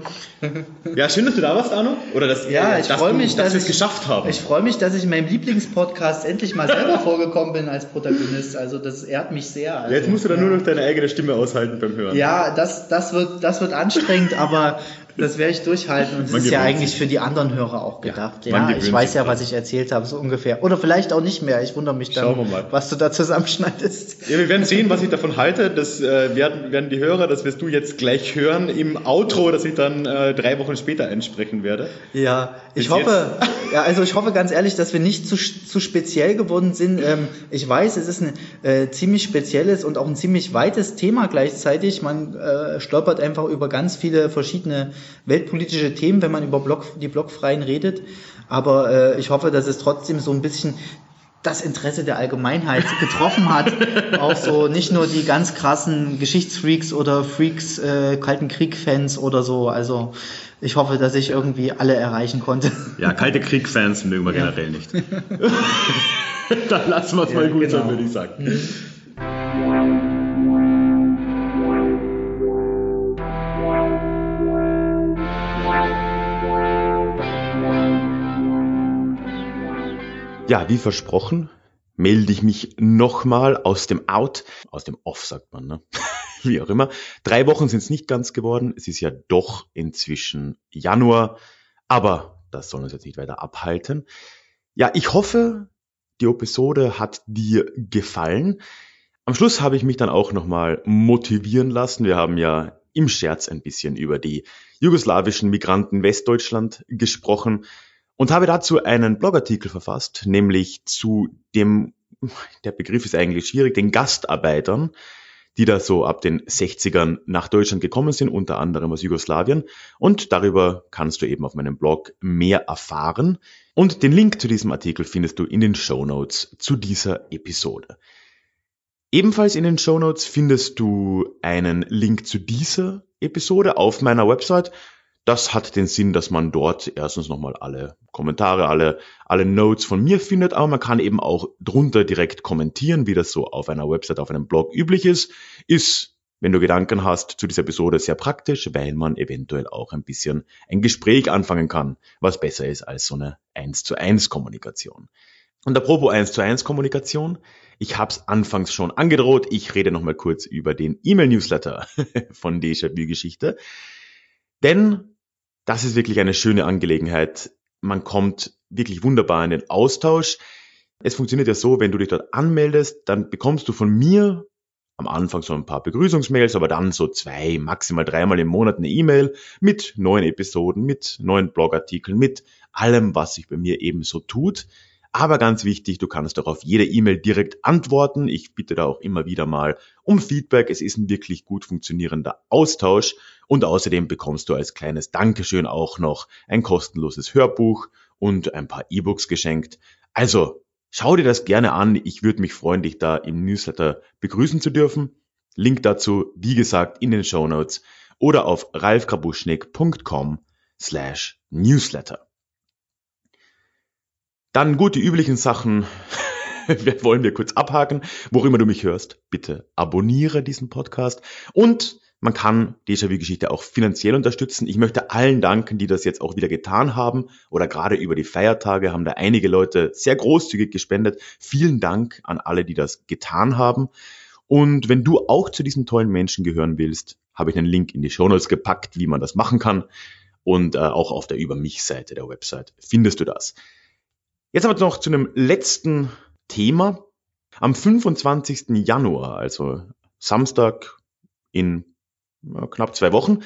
Speaker 1: Ja, schön, dass du da warst, Arno. Oder dass,
Speaker 2: ja, ich freue mich,
Speaker 1: dass, dass wir es geschafft haben.
Speaker 2: Ich freue mich, dass ich in meinem Lieblingspodcast endlich mal selber vorgekommen bin als Protagonist. Also das ehrt mich sehr. Also,
Speaker 1: jetzt musst du dann ja. nur noch deine eigene Stimme aushalten beim Hören.
Speaker 2: Ja, das, das, wird, das wird anstrengend, aber das werde ich durchhalten und es ist ja eigentlich sich. für die anderen Hörer auch gedacht. Ja, ja ich weiß ja, was ich erzählt habe, so ungefähr. Oder vielleicht auch nicht mehr. Ich wundere mich dann, was du da zusammenschneidest.
Speaker 1: Ja, wir werden sehen, was ich davon halte. Das äh, werden, werden die Hörer, das wirst du jetzt gleich hören im Outro, das ich dann äh, drei Wochen später einsprechen werde.
Speaker 2: Ja, Bis ich hoffe, ja, also ich hoffe ganz ehrlich, dass wir nicht zu, zu speziell geworden sind. Ähm, ich weiß, es ist ein äh, ziemlich spezielles und auch ein ziemlich weites Thema gleichzeitig. Man äh, stolpert einfach über ganz viele verschiedene weltpolitische Themen, wenn man über Block, die Blockfreien redet. Aber äh, ich hoffe, dass es trotzdem so ein bisschen das Interesse der Allgemeinheit getroffen hat. auch so nicht nur die ganz krassen Geschichtsfreaks oder Freaks, äh, Kalten Krieg-Fans oder so. Also ich hoffe, dass ich irgendwie alle erreichen konnte.
Speaker 1: Ja, Kalte Krieg-Fans mögen wir ja. generell nicht. Dann lassen wir es ja, mal gut genau. sein, würde ich sagen. Mhm. Ja, wie versprochen, melde ich mich nochmal aus dem Out, aus dem Off sagt man, ne? wie auch immer. Drei Wochen sind es nicht ganz geworden. Es ist ja doch inzwischen Januar, aber das soll uns jetzt nicht weiter abhalten. Ja, ich hoffe, die Episode hat dir gefallen. Am Schluss habe ich mich dann auch nochmal motivieren lassen. Wir haben ja im Scherz ein bisschen über die jugoslawischen Migranten Westdeutschland gesprochen und habe dazu einen Blogartikel verfasst, nämlich zu dem, der Begriff ist eigentlich schwierig, den Gastarbeitern, die da so ab den 60ern nach Deutschland gekommen sind, unter anderem aus Jugoslawien. Und darüber kannst du eben auf meinem Blog mehr erfahren. Und den Link zu diesem Artikel findest du in den Show Notes zu dieser Episode. Ebenfalls in den Show Notes findest du einen Link zu dieser Episode auf meiner Website das hat den Sinn, dass man dort erstens nochmal alle Kommentare, alle, alle Notes von mir findet, aber man kann eben auch drunter direkt kommentieren, wie das so auf einer Website, auf einem Blog üblich ist. Ist, wenn du Gedanken hast zu dieser Episode, sehr praktisch, weil man eventuell auch ein bisschen ein Gespräch anfangen kann, was besser ist als so eine 1 zu 1 Kommunikation. Und apropos 1 zu 1 Kommunikation, ich habe es anfangs schon angedroht, ich rede nochmal kurz über den E-Mail-Newsletter von Déjà-vu Geschichte. Denn das ist wirklich eine schöne Angelegenheit. Man kommt wirklich wunderbar in den Austausch. Es funktioniert ja so, wenn du dich dort anmeldest, dann bekommst du von mir am Anfang so ein paar Begrüßungsmails, aber dann so zwei, maximal dreimal im Monat eine E-Mail mit neuen Episoden, mit neuen Blogartikeln, mit allem, was sich bei mir eben so tut. Aber ganz wichtig, du kannst auch auf jede E-Mail direkt antworten. Ich bitte da auch immer wieder mal um Feedback. Es ist ein wirklich gut funktionierender Austausch und außerdem bekommst du als kleines Dankeschön auch noch ein kostenloses Hörbuch und ein paar E-Books geschenkt. Also schau dir das gerne an. Ich würde mich freuen, dich da im Newsletter begrüßen zu dürfen. Link dazu, wie gesagt, in den Show Notes oder auf ralfkrabuschnik.com slash newsletter. Dann gut, die üblichen Sachen wollen wir kurz abhaken. Wo immer du mich hörst, bitte abonniere diesen Podcast und man kann Déjà-vu-Geschichte auch finanziell unterstützen. Ich möchte allen danken, die das jetzt auch wieder getan haben oder gerade über die Feiertage haben da einige Leute sehr großzügig gespendet. Vielen Dank an alle, die das getan haben. Und wenn du auch zu diesen tollen Menschen gehören willst, habe ich einen Link in die Shownotes gepackt, wie man das machen kann. Und äh, auch auf der Über mich-Seite der Website findest du das. Jetzt aber noch zu einem letzten Thema. Am 25. Januar, also Samstag in knapp zwei Wochen,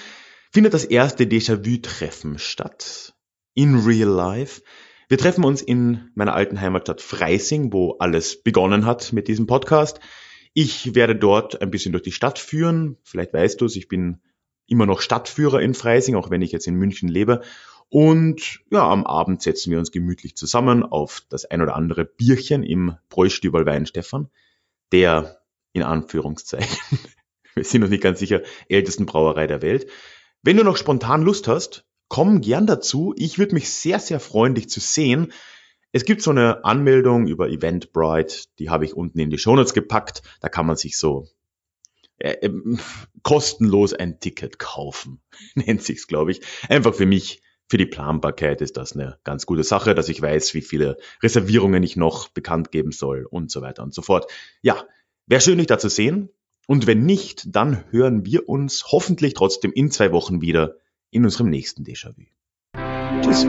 Speaker 1: findet das erste Déjà-vu-Treffen statt. In real life. Wir treffen uns in meiner alten Heimatstadt Freising, wo alles begonnen hat mit diesem Podcast. Ich werde dort ein bisschen durch die Stadt führen. Vielleicht weißt du es, ich bin immer noch Stadtführer in Freising, auch wenn ich jetzt in München lebe. Und ja, am Abend setzen wir uns gemütlich zusammen auf das ein oder andere Bierchen im Bräustüberl Weinstefan, der in Anführungszeichen wir sind noch nicht ganz sicher, ältesten Brauerei der Welt. Wenn du noch spontan Lust hast, komm gern dazu. Ich würde mich sehr, sehr freuen, dich zu sehen. Es gibt so eine Anmeldung über Eventbrite, die habe ich unten in die Shownotes gepackt. Da kann man sich so äh, äh, kostenlos ein Ticket kaufen, nennt sich's, glaube ich. Einfach für mich, für die Planbarkeit ist das eine ganz gute Sache, dass ich weiß, wie viele Reservierungen ich noch bekannt geben soll und so weiter und so fort. Ja, wäre schön, dich da zu sehen. Und wenn nicht, dann hören wir uns hoffentlich trotzdem in zwei Wochen wieder in unserem nächsten Déjà-vu. Tschüss.